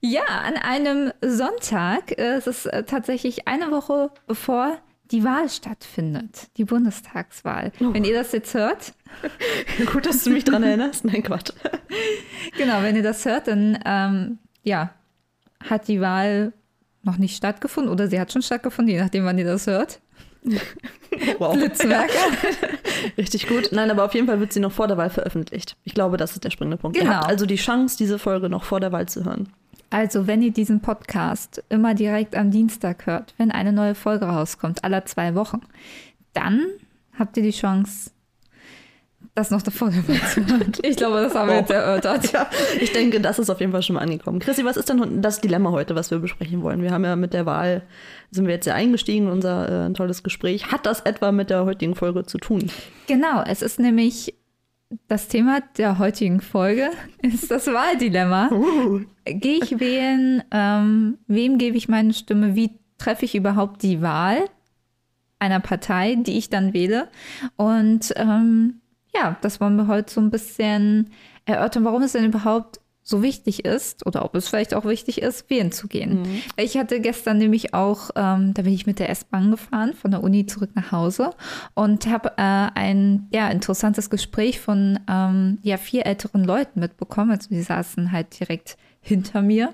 Ja, an einem Sonntag. Äh, Es ist äh, tatsächlich eine Woche bevor die Wahl stattfindet, die Bundestagswahl. Oh. Wenn ihr das jetzt hört, Gut, dass du mich dran erinnerst. Nein, Quatsch. genau, wenn ihr das hört, dann ähm, ja, hat die Wahl noch nicht stattgefunden oder sie hat schon stattgefunden, je nachdem, wann ihr das hört. Wow. Blitzmerker. Richtig gut. Nein, aber auf jeden Fall wird sie noch vor der Wahl veröffentlicht. Ich glaube, das ist der springende Punkt. Ihr Genau. habt also die Chance, diese Folge noch vor der Wahl zu hören. Also, wenn ihr diesen Podcast immer direkt am Dienstag hört, wenn eine neue Folge rauskommt, alle zwei Wochen, dann habt ihr die Chance, das noch davor zu hören. Ich glaube, das haben wir jetzt erörtert. Ja, ich denke, das ist auf jeden Fall schon mal angekommen. Chrissy, was ist denn das Dilemma heute, was wir besprechen wollen? Wir haben ja mit der Wahl, sind wir jetzt ja eingestiegen in unser äh, tolles Gespräch. Hat das etwa mit der heutigen Folge zu tun? Genau, es ist nämlich das Thema der heutigen Folge, ist das Wahldilemma. Gehe ich wählen? Ähm, wem gebe ich meine Stimme? Wie treffe ich überhaupt die Wahl einer Partei, die ich dann wähle? Und ähm, ja, das wollen wir heute so ein bisschen erörtern, warum es denn überhaupt so wichtig ist oder ob es vielleicht auch wichtig ist, wählen zu gehen. Ich hatte gestern nämlich auch, ähm, da bin ich mit der S-Bahn gefahren, von der Uni zurück nach Hause und habe äh, ein ja, interessantes Gespräch von ähm, ja, vier älteren Leuten mitbekommen. Also die saßen halt direkt hinter mir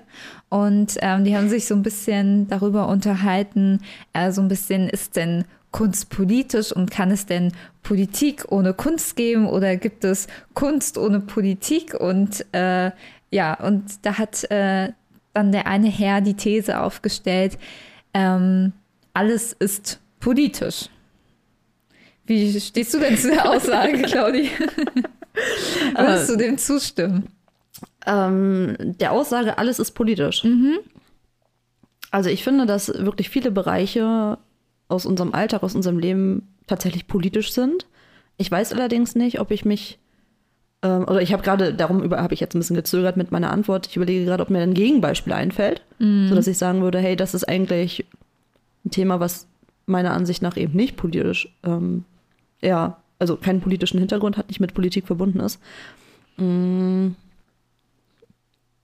und ähm, die haben sich so ein bisschen darüber unterhalten, äh, so ein bisschen ist denn Kunst politisch und kann es denn Politik ohne Kunst geben oder gibt es Kunst ohne Politik und äh, ja, und da hat äh, dann der eine Herr die These aufgestellt, ähm, alles ist politisch. Wie stehst du denn zu der Aussage, Claudi? Würdest du dem zustimmen? Ähm, der Aussage, alles ist politisch. Also ich finde, dass wirklich viele Bereiche aus unserem Alltag, aus unserem Leben tatsächlich politisch sind. Ich weiß allerdings nicht, ob ich mich ähm, oder ich habe gerade, darum habe ich jetzt ein bisschen gezögert mit meiner Antwort. Ich überlege gerade, ob mir ein Gegenbeispiel einfällt, sodass ich sagen würde, hey, das ist eigentlich ein Thema, was meiner Ansicht nach eben nicht politisch, ähm, ja, also keinen politischen Hintergrund hat, nicht mit Politik verbunden ist.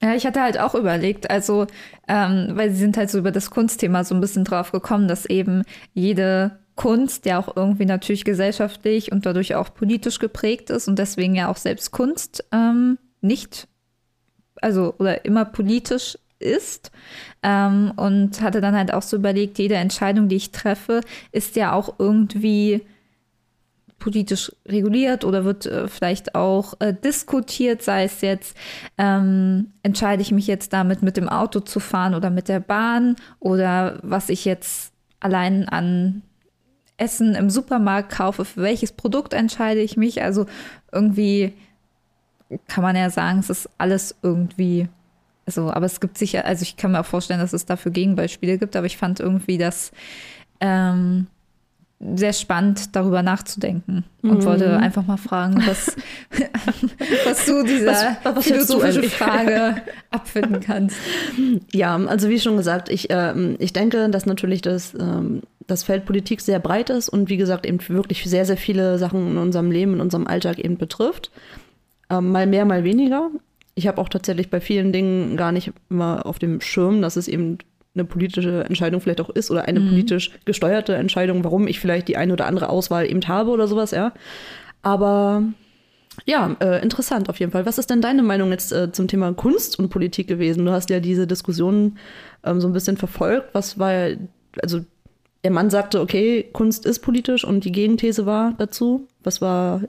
Ja, ich hatte halt auch überlegt, also, ähm, weil sie sind halt so über das Kunstthema so ein bisschen drauf gekommen, dass eben jede Kunst ja auch irgendwie natürlich gesellschaftlich und dadurch auch politisch geprägt ist und deswegen ja auch selbst Kunst ähm, nicht, also oder immer politisch ist. Ähm, und hatte dann halt auch so überlegt, jede Entscheidung, die ich treffe, ist ja auch irgendwie politisch reguliert oder wird äh, vielleicht auch äh, diskutiert, sei es jetzt, ähm, entscheide ich mich jetzt damit mit dem Auto zu fahren oder mit der Bahn oder was ich jetzt allein an Essen im Supermarkt kaufe, für welches Produkt entscheide ich mich. Also irgendwie kann man ja sagen, es ist alles irgendwie so, aber es gibt sicher, also ich kann mir auch vorstellen, dass es dafür Gegenbeispiele gibt, aber ich fand irgendwie das ähm, sehr spannend, darüber nachzudenken und wollte einfach mal fragen, was, was du dieser Was- was du philosophischen eigentlich? Frage abfinden kannst. Ja, also wie schon gesagt, ich, ähm, ich denke, dass natürlich das, ähm, das Feld Politik sehr breit ist und wie gesagt eben wirklich sehr, sehr viele Sachen in unserem Leben, in unserem Alltag eben betrifft. Ähm, mal mehr, mal weniger. Ich habe auch tatsächlich bei vielen Dingen gar nicht immer auf dem Schirm, dass es eben eine politische Entscheidung vielleicht auch ist oder eine politisch gesteuerte Entscheidung, warum ich vielleicht die eine oder andere Auswahl eben habe oder sowas, ja. Aber ja, äh, interessant auf jeden Fall. Was ist denn deine Meinung jetzt äh, zum Thema Kunst und Politik gewesen? Du hast ja diese Diskussion ähm, so ein bisschen verfolgt. Was war, also der Mann sagte, okay, Kunst ist politisch und die Gegenthese war dazu. Was war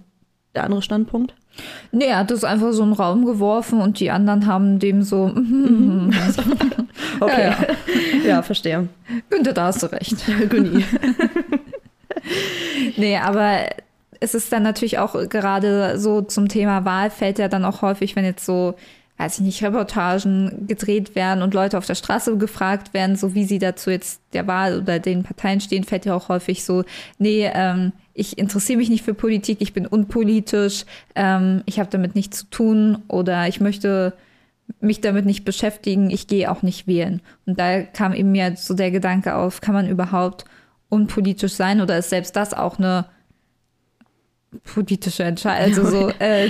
der andere Standpunkt? Nee, er hat es einfach so in den Raum geworfen und die anderen haben dem so, mhm, Okay, Ja, ja, verstehe. Günther, da hast du recht. Günni. Nee, aber es ist dann natürlich auch gerade so zum Thema Wahl fällt ja dann auch häufig, wenn jetzt so weiß ich nicht, Reportagen gedreht werden und Leute auf der Straße gefragt werden, so wie sie dazu jetzt der Wahl oder den Parteien stehen, fällt ja auch häufig so, nee, ähm, ich interessiere mich nicht für Politik, ich bin unpolitisch, ähm, ich habe damit nichts zu tun oder ich möchte mich damit nicht beschäftigen, ich gehe auch nicht wählen. Und da kam eben mir so der Gedanke auf, kann man überhaupt unpolitisch sein oder ist selbst das auch eine politische Entscheidung? Also so, äh,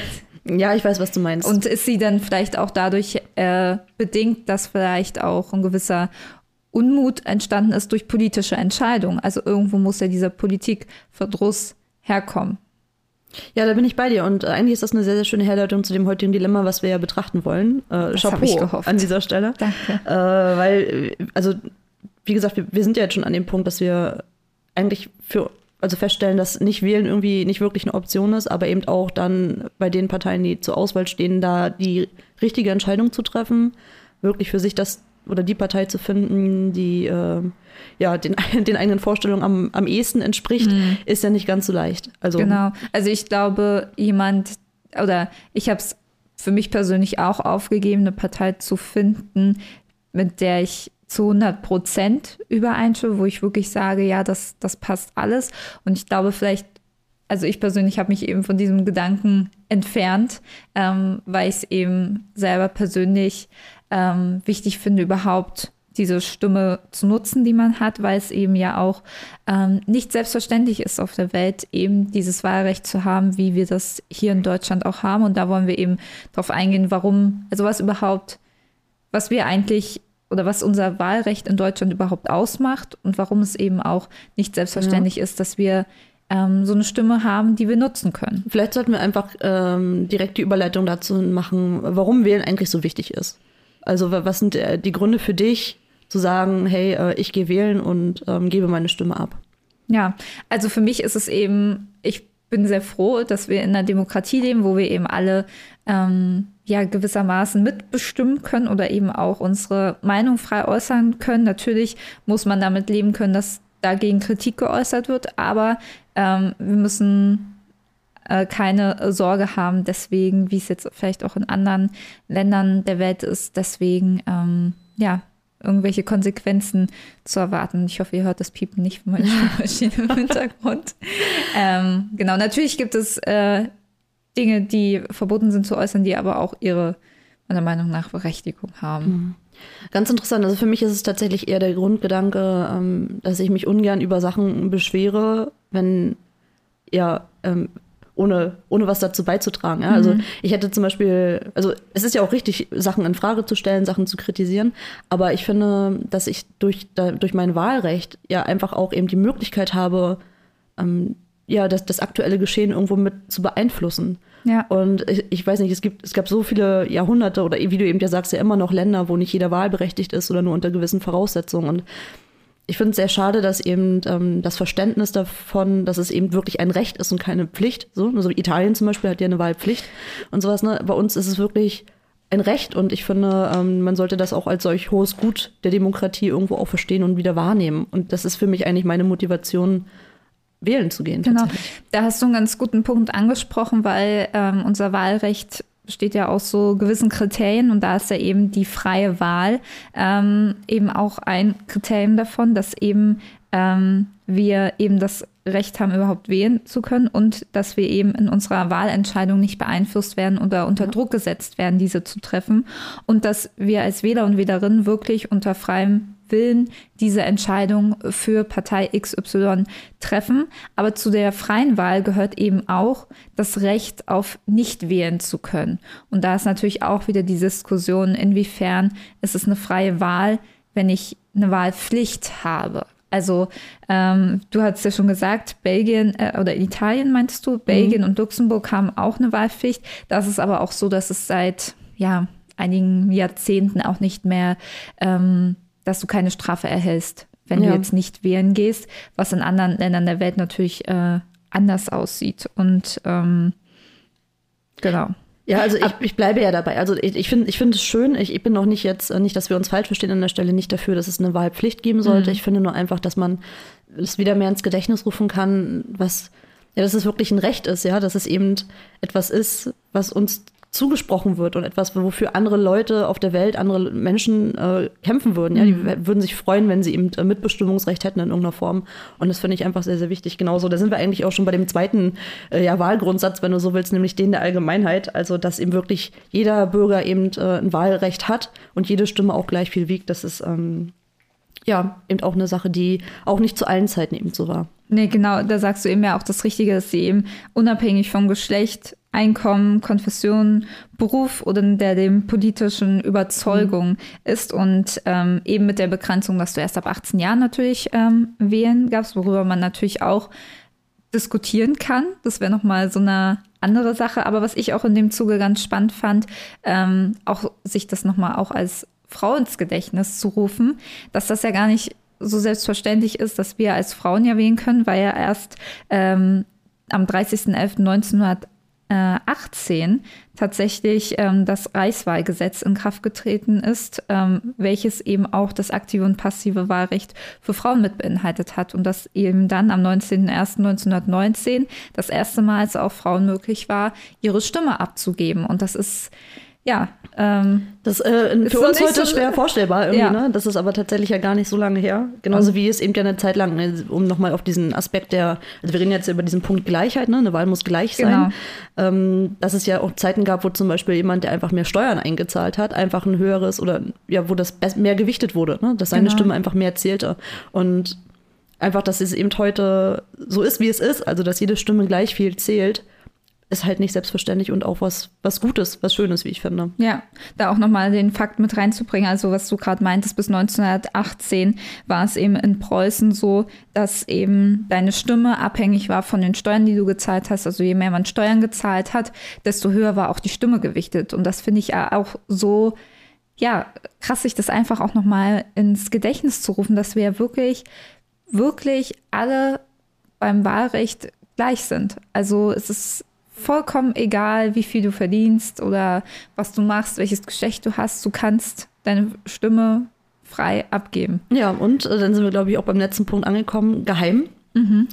ja, ich weiß, was du meinst. Und ist sie dann vielleicht auch dadurch äh, bedingt, dass vielleicht auch ein gewisser Unmut entstanden ist durch politische Entscheidungen? Also irgendwo muss ja dieser Politikverdruss herkommen. Ja, da bin ich bei dir. Und eigentlich ist das eine sehr, sehr schöne Herleitung zu dem heutigen Dilemma, was wir ja betrachten wollen. Äh, das Chapeau ich gehofft. an dieser Stelle. Danke. Äh, weil, also, wie gesagt, wir, wir sind ja jetzt schon an dem Punkt, dass wir eigentlich für also feststellen, dass nicht wählen irgendwie nicht wirklich eine Option ist, aber eben auch dann bei den Parteien, die zur Auswahl stehen, da die richtige Entscheidung zu treffen, wirklich für sich das oder die Partei zu finden, die äh, ja den, den eigenen Vorstellungen am, am ehesten entspricht, mhm. ist ja nicht ganz so leicht. Also genau. Also ich glaube, jemand oder ich habe es für mich persönlich auch aufgegeben, eine Partei zu finden, mit der ich zu 100 Prozent übereinstimme, wo ich wirklich sage, ja, das, das passt alles. Und ich glaube, vielleicht, also ich persönlich habe mich eben von diesem Gedanken entfernt, ähm, weil ich es eben selber persönlich ähm, wichtig finde, überhaupt diese Stimme zu nutzen, die man hat, weil es eben ja auch ähm, nicht selbstverständlich ist auf der Welt, eben dieses Wahlrecht zu haben, wie wir das hier in Deutschland auch haben. Und da wollen wir eben darauf eingehen, warum, also was überhaupt, was wir eigentlich oder was unser Wahlrecht in Deutschland überhaupt ausmacht und warum es eben auch nicht selbstverständlich ja. ist, dass wir ähm, so eine Stimme haben, die wir nutzen können. Vielleicht sollten wir einfach ähm, direkt die Überleitung dazu machen, warum Wählen eigentlich so wichtig ist. Also was sind äh, die Gründe für dich, zu sagen, hey, äh, ich gehe wählen und ähm, gebe meine Stimme ab? Ja, also für mich ist es eben, ich bin sehr froh, dass wir in einer Demokratie leben, wo wir eben alle ähm, ja gewissermaßen mitbestimmen können oder eben auch unsere Meinung frei äußern können. Natürlich muss man damit leben können, dass dagegen Kritik geäußert wird, aber ähm, wir müssen äh, keine Sorge haben, deswegen, wie es jetzt vielleicht auch in anderen Ländern der Welt ist, deswegen ähm, ja irgendwelche Konsequenzen zu erwarten. Ich hoffe, ihr hört das Piepen nicht von meiner Maschine im Hintergrund. ähm, genau, natürlich gibt es äh, Dinge, die verboten sind zu äußern, die aber auch ihre, meiner Meinung nach, Berechtigung haben. Mhm. Ganz interessant. Also für mich ist es tatsächlich eher der Grundgedanke, ähm, dass ich mich ungern über Sachen beschwere, wenn ja, ähm, ohne, ohne was dazu beizutragen. Ja? Also mhm. ich hätte zum Beispiel, also es ist ja auch richtig, Sachen in Frage zu stellen, Sachen zu kritisieren, aber ich finde, dass ich durch, da, durch mein Wahlrecht ja einfach auch eben die Möglichkeit habe, ähm, ja, das, das aktuelle Geschehen irgendwo mit zu beeinflussen. Ja. Und ich, ich, weiß nicht, es gibt, es gab so viele Jahrhunderte oder wie du eben ja sagst, ja immer noch Länder, wo nicht jeder wahlberechtigt ist oder nur unter gewissen Voraussetzungen. Und ich finde es sehr schade, dass eben ähm, das Verständnis davon, dass es eben wirklich ein Recht ist und keine Pflicht, so, also Italien zum Beispiel hat ja eine Wahlpflicht und sowas, ne? Bei uns ist es wirklich ein Recht und ich finde, ähm, man sollte das auch als solch hohes Gut der Demokratie irgendwo auch verstehen und wieder wahrnehmen. Und das ist für mich eigentlich meine Motivation, wählen zu gehen. Genau, da hast du einen ganz guten Punkt angesprochen, weil ähm, unser Wahlrecht besteht ja aus so gewissen Kriterien und da ist ja eben die freie Wahl ähm, eben auch ein Kriterium davon, dass eben ähm, wir eben das Recht haben, überhaupt wählen zu können und dass wir eben in unserer Wahlentscheidung nicht beeinflusst werden oder unter ja. Druck gesetzt werden, diese zu treffen und dass wir als Wähler und Wählerinnen wirklich unter freiem Willen diese Entscheidung für Partei XY treffen. Aber zu der freien Wahl gehört eben auch das Recht auf nicht wählen zu können. Und da ist natürlich auch wieder die Diskussion, inwiefern ist es eine freie Wahl, wenn ich eine Wahlpflicht habe. Also ähm, du hast ja schon gesagt, Belgien äh, oder Italien meinst du, Belgien mhm. und Luxemburg haben auch eine Wahlpflicht. Das ist aber auch so, dass es seit ja einigen Jahrzehnten auch nicht mehr ähm, dass du keine Strafe erhältst, wenn ja. du jetzt nicht wählen gehst, was in anderen Ländern der Welt natürlich äh, anders aussieht. Und ähm, genau. Ja, also ich, ich bleibe ja dabei. Also ich, ich finde ich finde es schön. Ich, ich bin noch nicht jetzt, nicht, dass wir uns falsch verstehen an der Stelle, nicht dafür, dass es eine Wahlpflicht geben sollte. Mhm. Ich finde nur einfach, dass man es wieder mehr ins Gedächtnis rufen kann, was, ja, dass es wirklich ein Recht ist, ja, dass es eben etwas ist, was uns zugesprochen wird und etwas, wofür andere Leute auf der Welt, andere Menschen äh, kämpfen würden. Ja, die Mhm. würden sich freuen, wenn sie eben äh, Mitbestimmungsrecht hätten in irgendeiner Form. Und das finde ich einfach sehr, sehr wichtig. Genauso, da sind wir eigentlich auch schon bei dem zweiten äh, ja, Wahlgrundsatz, wenn du so willst, nämlich den der Allgemeinheit. Also, dass eben wirklich jeder Bürger eben äh, ein Wahlrecht hat und jede Stimme auch gleich viel wiegt. Das ist ähm, ja eben auch eine Sache, die auch nicht zu allen Zeiten eben so war. Nee, genau, da sagst du eben ja auch das Richtige, dass sie eben unabhängig vom Geschlecht, Einkommen, Konfession, Beruf oder der dem politischen Überzeugung ist und ähm, eben mit der Begrenzung, dass du erst ab 18 Jahren natürlich ähm, wählen gabst, worüber man natürlich auch diskutieren kann. Das wäre nochmal so eine andere Sache. Aber was ich auch in dem Zuge ganz spannend fand, ähm, auch sich das nochmal auch als Frau ins Gedächtnis zu rufen, dass das ja gar nicht so selbstverständlich ist, dass wir als Frauen ja wählen können, weil ja erst ähm, am 30.11.1918 tatsächlich ähm, das Reichswahlgesetz in Kraft getreten ist, ähm, welches eben auch das aktive und passive Wahlrecht für Frauen mit beinhaltet hat und das eben dann am 19.01.1919 das erste Mal es auch Frauen möglich war, ihre Stimme abzugeben. Und das ist ja ähm, Das äh, Ist für uns heute so- schwer vorstellbar irgendwie, Ja. ne? Das ist aber tatsächlich ja gar nicht so lange her. Genauso wie es eben ja eine Zeit lang, äh, um nochmal auf diesen Aspekt der, also wir reden jetzt über diesen Punkt Gleichheit, ne? Eine Wahl muss gleich sein. Ähm, dass es ja auch Zeiten gab, wo zum Beispiel jemand, der einfach mehr Steuern eingezahlt hat, einfach ein höheres oder ja, wo das mehr gewichtet wurde, ne? Dass seine Genau. Stimme einfach mehr zählte. Und einfach, dass es eben heute so ist, wie es ist, also dass jede Stimme gleich viel zählt, ist halt nicht selbstverständlich und auch was, was Gutes, was Schönes, wie ich finde. Ja, da auch nochmal den Fakt mit reinzubringen, also was du gerade meintest, bis 1918 war es eben in Preußen so, dass eben deine Stimme abhängig war von den Steuern, die du gezahlt hast. Also je mehr man Steuern gezahlt hat, desto höher war auch die Stimme gewichtet. Und das finde ich ja auch so, ja, krass, sich das einfach auch nochmal ins Gedächtnis zu rufen, dass wir wirklich, wirklich alle beim Wahlrecht gleich sind. Also es ist vollkommen egal, wie viel du verdienst oder was du machst, welches Geschlecht du hast. Du kannst deine Stimme frei abgeben. Ja, und äh, dann sind wir, glaube ich, auch beim letzten Punkt angekommen, geheim.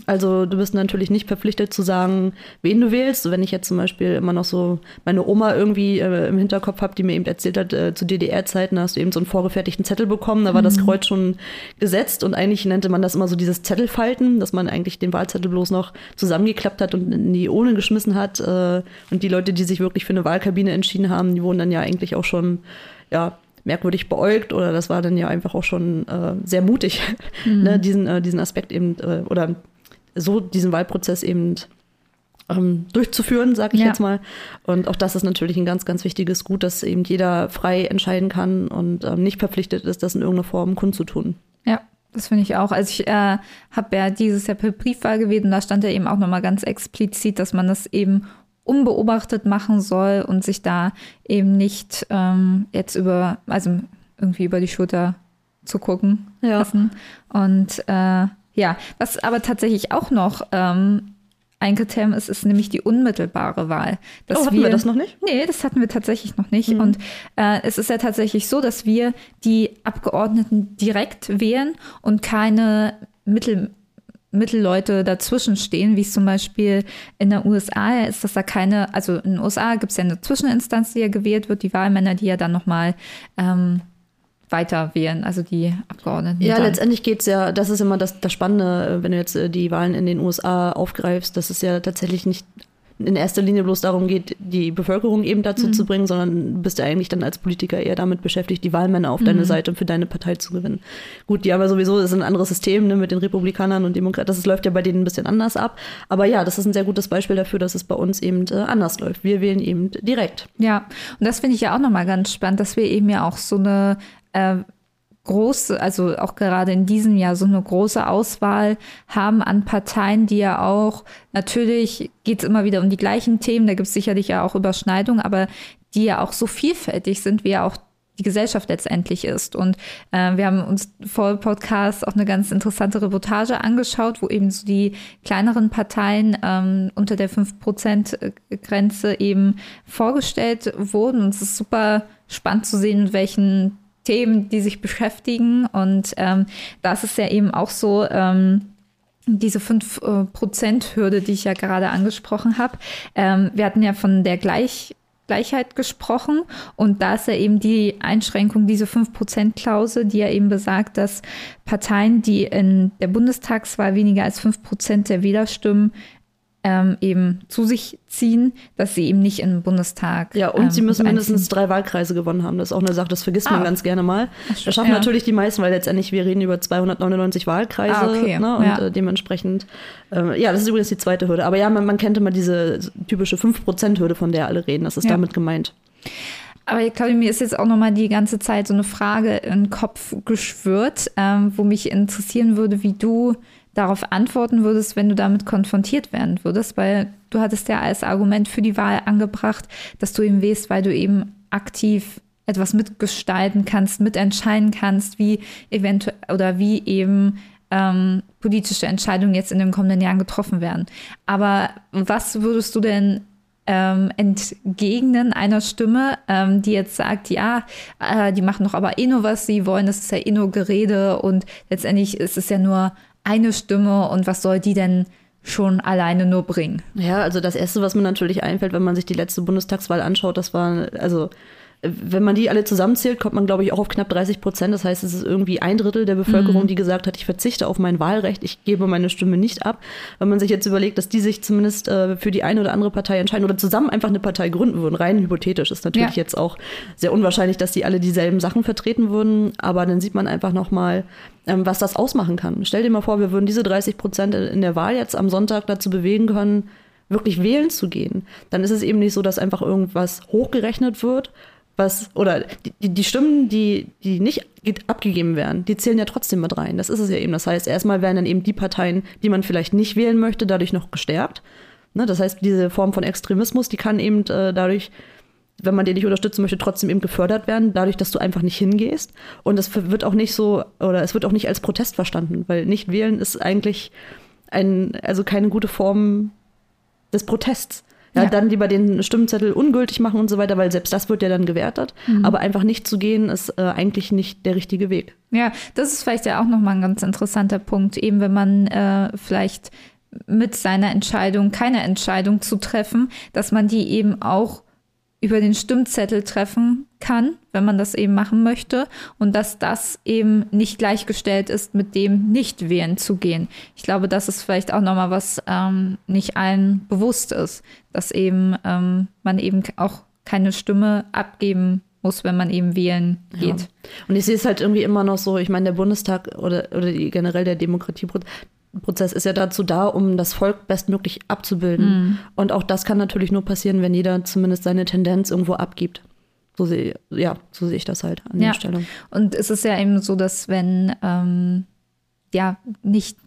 Also du bist natürlich nicht verpflichtet zu sagen, wen du wählst. Wenn ich jetzt zum Beispiel immer noch so meine Oma irgendwie äh, im Hinterkopf habe, die mir eben erzählt hat, äh, zu DDR-Zeiten da hast du eben so einen vorgefertigten Zettel bekommen, da war das Kreuz schon gesetzt und eigentlich nannte man das immer so dieses Zettelfalten, dass man eigentlich den Wahlzettel bloß noch zusammengeklappt hat und in die Urne geschmissen hat. Äh, und die Leute, die sich wirklich für eine Wahlkabine entschieden haben, die wurden dann ja eigentlich auch schon, ja, merkwürdig beäugt oder das war dann ja einfach auch schon äh, sehr mutig, ne, diesen, äh, diesen Aspekt eben äh, oder so diesen Wahlprozess eben ähm, durchzuführen, sage ich Ja. jetzt mal. Und auch das ist natürlich ein ganz, ganz wichtiges Gut, dass eben jeder frei entscheiden kann und ähm, nicht verpflichtet ist, das in irgendeiner Form kundzutun. Ja, das finde ich auch. Also ich äh, habe ja dieses Jahr per Briefwahl gewählt und da stand ja eben auch nochmal ganz explizit, dass man das eben unbeobachtet machen soll und sich da eben nicht ähm, jetzt über, also irgendwie über die Schulter zu gucken Ja. lassen. Und äh, ja, was aber tatsächlich auch noch ähm, ein Kriterium ist, ist nämlich die unmittelbare Wahl. Dass oh, hatten wir das noch nicht? Nee, das hatten wir tatsächlich noch nicht. Und äh, es ist ja tatsächlich so, dass wir die Abgeordneten direkt wählen und keine Mittel, Mittelleute dazwischen stehen, wie es zum Beispiel in der USA ist, dass da keine, also in den USA gibt es ja eine Zwischeninstanz, die ja gewählt wird, die Wahlmänner, die ja dann nochmal ähm, weiter wählen, also die Abgeordneten. Ja, dann. letztendlich geht's ja, das ist immer das, das Spannende, äh, wenn du jetzt äh, die Wahlen in den USA aufgreifst, dass es ja tatsächlich nicht in erster Linie bloß darum geht, die Bevölkerung eben dazu zu bringen, sondern du bist ja eigentlich dann als Politiker eher damit beschäftigt, die Wahlmänner auf deine Seite und für deine Partei zu gewinnen. Gut, die haben ja sowieso, das ist ein anderes System ne, mit den Republikanern und Demokraten, das läuft ja bei denen ein bisschen anders ab. Aber ja, das ist ein sehr gutes Beispiel dafür, dass es bei uns eben äh, anders läuft. Wir wählen eben direkt. Ja, und das finde ich ja auch nochmal ganz spannend, dass wir eben ja auch so eine äh, große, also auch gerade in diesem Jahr so eine große Auswahl haben an Parteien, die ja auch, natürlich geht es immer wieder um die gleichen Themen, da gibt es sicherlich ja auch Überschneidungen, aber die ja auch so vielfältig sind, wie ja auch die Gesellschaft letztendlich ist. Und äh, wir haben uns vor Podcast auch eine ganz interessante Reportage angeschaut, wo eben so die kleineren Parteien ähm, unter der 5%-Grenze eben vorgestellt wurden. Und es ist super spannend zu sehen, welchen Themen die sich beschäftigen. Und ähm, da ist ja eben auch so, ähm, diese 5%-Hürde, die ich ja gerade angesprochen habe. Ähm, wir hatten ja von der Gleich Chancengleichheit gesprochen. Und da ist ja eben die Einschränkung, diese 5%-Klausel, die ja eben besagt, dass Parteien, die in der Bundestagswahl weniger als 5% der Wählerstimmen ähm, eben zu sich ziehen, dass sie eben nicht im Bundestag. Ja, und ähm, sie müssen mindestens drei Wahlkreise gewonnen haben. Das ist auch eine Sache, das vergisst man Ah. ganz gerne mal. Ach, Das schaffen ja. natürlich die meisten, weil letztendlich wir reden über 299 Wahlkreise. Ah, okay. Ne? Und Ja. äh, dementsprechend, äh, ja, das ist übrigens die zweite Hürde. Aber ja, man, man kennt immer diese typische 5%-Hürde, von der alle reden. Das ist Ja. damit gemeint. Aber ich glaube, mir ist jetzt auch noch mal die ganze Zeit so eine Frage in den Kopf geschwirrt, ähm, wo mich interessieren würde, wie du darauf antworten würdest, wenn du damit konfrontiert werden würdest, weil du hattest ja als Argument für die Wahl angebracht, dass du eben wählst, weil du eben aktiv etwas mitgestalten kannst, mitentscheiden kannst, wie eventuell oder wie eben ähm, politische Entscheidungen jetzt in den kommenden Jahren getroffen werden. Aber was würdest du denn ähm, entgegnen einer Stimme, ähm, die jetzt sagt, ja, äh, die machen doch aber eh nur, was sie wollen, das ist ja eh nur Gerede und letztendlich ist es ja nur eine Stimme und was soll die denn schon alleine nur bringen? Ja, also das Erste, was mir natürlich einfällt, wenn man sich die letzte Bundestagswahl anschaut, das war, also wenn man die alle zusammenzählt, kommt man, glaube ich, auch auf knapp 30 Prozent. Das heißt, es ist irgendwie ein Drittel der Bevölkerung, die gesagt hat, ich verzichte auf mein Wahlrecht, ich gebe meine Stimme nicht ab. Wenn man sich jetzt überlegt, dass die sich zumindest äh, für die eine oder andere Partei entscheiden oder zusammen einfach eine Partei gründen würden, rein hypothetisch, ist natürlich Ja. jetzt auch sehr unwahrscheinlich, dass die alle dieselben Sachen vertreten würden. Aber dann sieht man einfach nochmal, ähm, was das ausmachen kann. Stell dir mal vor, wir würden diese 30 Prozent in der Wahl jetzt am Sonntag dazu bewegen können, wirklich wählen zu gehen. Dann ist es eben nicht so, dass einfach irgendwas hochgerechnet wird, was, oder die, die, Stimmen, die, die nicht ge- abgegeben werden, die zählen ja trotzdem mit rein. Das ist es ja eben. Das heißt, erstmal werden dann eben die Parteien, die man vielleicht nicht wählen möchte, dadurch noch gestärkt. Ne? Das heißt, diese Form von Extremismus, die kann eben äh, dadurch wenn man den nicht unterstützen möchte, trotzdem eben gefördert werden, dadurch, dass du einfach nicht hingehst. Und es wird auch nicht so, oder es wird auch nicht als Protest verstanden, weil nicht wählen ist eigentlich ein, also keine gute Form des Protests. Ja, Ja. dann lieber den Stimmzettel ungültig machen und so weiter, weil selbst das wird ja dann gewertet. Aber einfach nicht zu gehen, ist äh, eigentlich nicht der richtige Weg. Ja, das ist vielleicht ja auch nochmal ein ganz interessanter Punkt, eben wenn man äh, vielleicht mit seiner Entscheidung, keine Entscheidung zu treffen, dass man die eben auch über den Stimmzettel treffen kann, wenn man das eben machen möchte und dass das eben nicht gleichgestellt ist mit dem nicht wählen zu gehen. Ich glaube, das ist vielleicht auch nochmal was ähm, nicht allen bewusst ist, dass eben ähm, man eben auch keine Stimme abgeben muss, wenn man eben wählen geht. Ja. Und ich sehe es halt irgendwie immer noch so, ich meine, der Bundestag oder, oder die, generell der Demokratieprozess ist ja dazu da, um das Volk bestmöglich abzubilden. Und auch das kann natürlich nur passieren, wenn jeder zumindest seine Tendenz irgendwo abgibt. So sehe, ja, so sehe ich das halt an Ja. der Stelle. Und es ist ja eben so, dass wenn ähm, ja nicht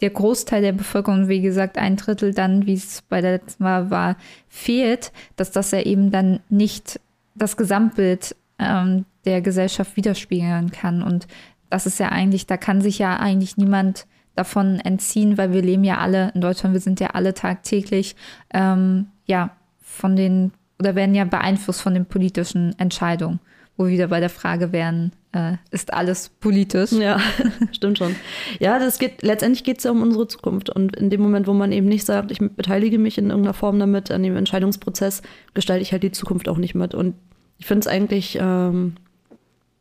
der Großteil der Bevölkerung, wie gesagt, ein Drittel dann, wie es bei der letzten Wahl war, fehlt, dass das ja eben dann nicht das Gesamtbild ähm, der Gesellschaft widerspiegeln kann. Und das ist ja eigentlich, da kann sich ja eigentlich niemand davon entziehen, weil wir leben ja alle in Deutschland, wir sind ja alle tagtäglich ähm, ja von den oder werden ja beeinflusst von den politischen Entscheidungen, wo wir wieder bei der Frage wären, äh, ist alles politisch? Ja, stimmt schon. Ja, das geht, letztendlich geht es ja um unsere Zukunft. Und in dem Moment, wo man eben nicht sagt, ich beteilige mich in irgendeiner Form damit, an dem Entscheidungsprozess, gestalte ich halt die Zukunft auch nicht mit. Und ich finde es eigentlich, ähm,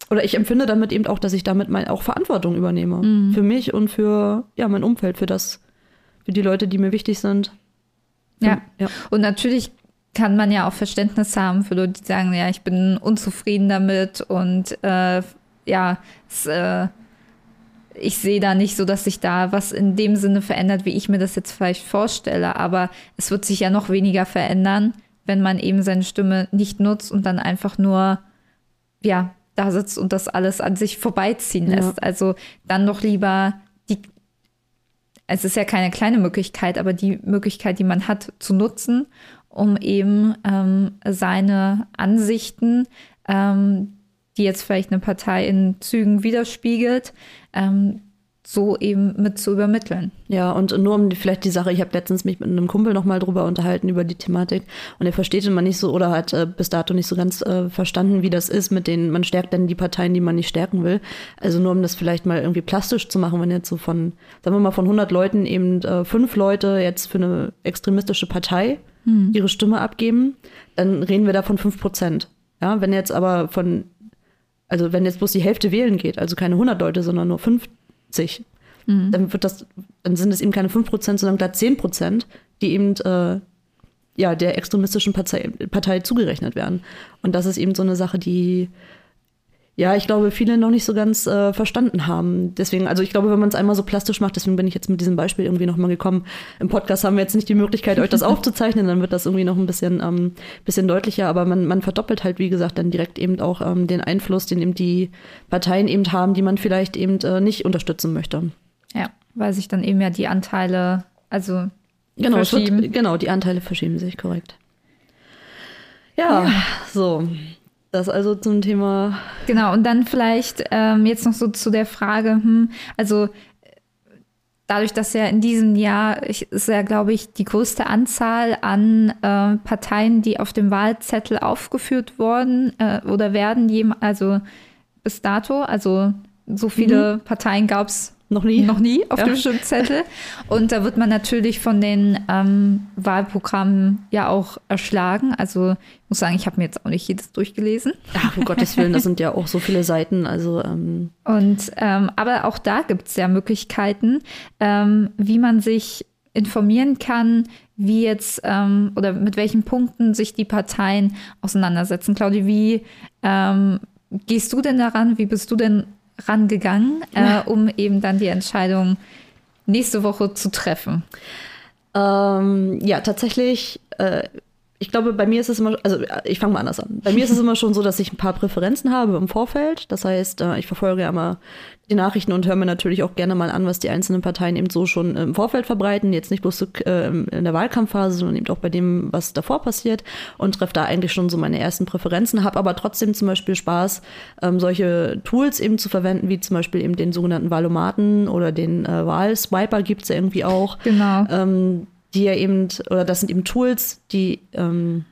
oder ich empfinde damit eben auch, dass ich damit mal auch Verantwortung übernehme. Für mich und für ja, mein Umfeld, für das, für die Leute, die mir wichtig sind. Ja. ja. Und natürlich kann man ja auch Verständnis haben für Leute, die sagen, ja, ich bin unzufrieden damit und äh, ja, es, äh, ich sehe da nicht so, dass sich da was in dem Sinne verändert, wie ich mir das jetzt vielleicht vorstelle. Aber es wird sich ja noch weniger verändern, wenn man eben seine Stimme nicht nutzt und dann einfach nur, ja, da sitzt und das alles an sich vorbeiziehen Ja. lässt. Also dann doch lieber die, es ist ja keine kleine Möglichkeit, aber die Möglichkeit, die man hat, zu nutzen, um eben ähm, seine Ansichten, ähm, die jetzt vielleicht eine Partei in Zügen widerspiegelt, ähm, so eben mit zu übermitteln. Ja, und nur um die- vielleicht die Sache, ich habe letztens mich mit einem Kumpel nochmal drüber unterhalten, über die Thematik. Und er versteht immer nicht so oder hat äh, bis dato nicht so ganz äh, verstanden, wie das ist mit denen, man stärkt dann die Parteien, die man nicht stärken will. Also nur um das vielleicht mal irgendwie plastisch zu machen, wenn jetzt so von, sagen wir mal, von 100 Leuten eben äh, fünf Leute jetzt für eine extremistische Partei hm. ihre Stimme abgeben, dann reden wir da von 5 Prozent. Ja, wenn jetzt aber von, also wenn jetzt bloß die Hälfte wählen geht, also keine 100 Leute, sondern nur 50, mhm. dann wird das, dann sind es eben keine 5 Prozent, sondern glatt 10 Prozent, die eben äh, ja, der extremistischen Partei, Partei zugerechnet werden. Und das ist eben so eine Sache, die ja, ich glaube, viele noch nicht so ganz äh, verstanden haben. Deswegen, also ich glaube, wenn man es einmal so plastisch macht, deswegen bin ich jetzt mit diesem Beispiel irgendwie nochmal gekommen. Im Podcast haben wir jetzt nicht die Möglichkeit, euch das aufzuzeichnen, dann wird das irgendwie noch ein bisschen, ähm, bisschen deutlicher, aber man, man verdoppelt halt, wie gesagt, dann direkt eben auch ähm, den Einfluss, den eben die Parteien eben haben, die man vielleicht eben äh, nicht unterstützen möchte. Ja, weil sich dann eben ja die Anteile, also genau, verschieben. Wird, genau, die Anteile verschieben sich, korrekt. ja. ja. so. Das also zum Thema. Genau, und dann vielleicht ähm, jetzt noch so zu der Frage, hm, also dadurch, dass ja in diesem Jahr ich, ist ja, glaube ich, die größte Anzahl an äh, Parteien, die auf dem Wahlzettel aufgeführt wurden äh, oder werden, also bis dato, also so viele mhm. Parteien gab es noch nie? Noch nie auf ja. dem Stimmzettel. Und da wird man natürlich von den ähm, Wahlprogrammen ja auch erschlagen. Also ich muss sagen, ich habe mir jetzt auch nicht jedes durchgelesen. Ach, um Gottes Willen, das sind ja auch so viele Seiten. Also, ähm. Und ähm, aber auch da gibt es ja Möglichkeiten, ähm, wie man sich informieren kann, wie jetzt ähm, oder mit welchen Punkten sich die Parteien auseinandersetzen. Claudia, wie ähm, gehst du denn daran? Wie bist du denn rangegangen, äh, um eben dann die Entscheidung nächste Woche zu treffen? Ähm, ja, tatsächlich. Äh, ich glaube, bei mir ist es immer, also ich fange mal anders an. Bei mir ist es immer schon so, dass ich ein paar Präferenzen habe im Vorfeld. Das heißt, äh, ich verfolge ja immer die Nachrichten und höre mir natürlich auch gerne mal an, was die einzelnen Parteien eben so schon im Vorfeld verbreiten. Jetzt nicht bloß so, äh, in der Wahlkampfphase, sondern eben auch bei dem, was davor passiert und treffe da eigentlich schon so meine ersten Präferenzen, habe aber trotzdem zum Beispiel Spaß, ähm, solche Tools eben zu verwenden, wie zum Beispiel eben den sogenannten Wahlomaten oder den äh, Wahlswiper gibt es ja irgendwie auch. Genau. Ähm, die ja eben, oder das sind eben Tools, die ähm,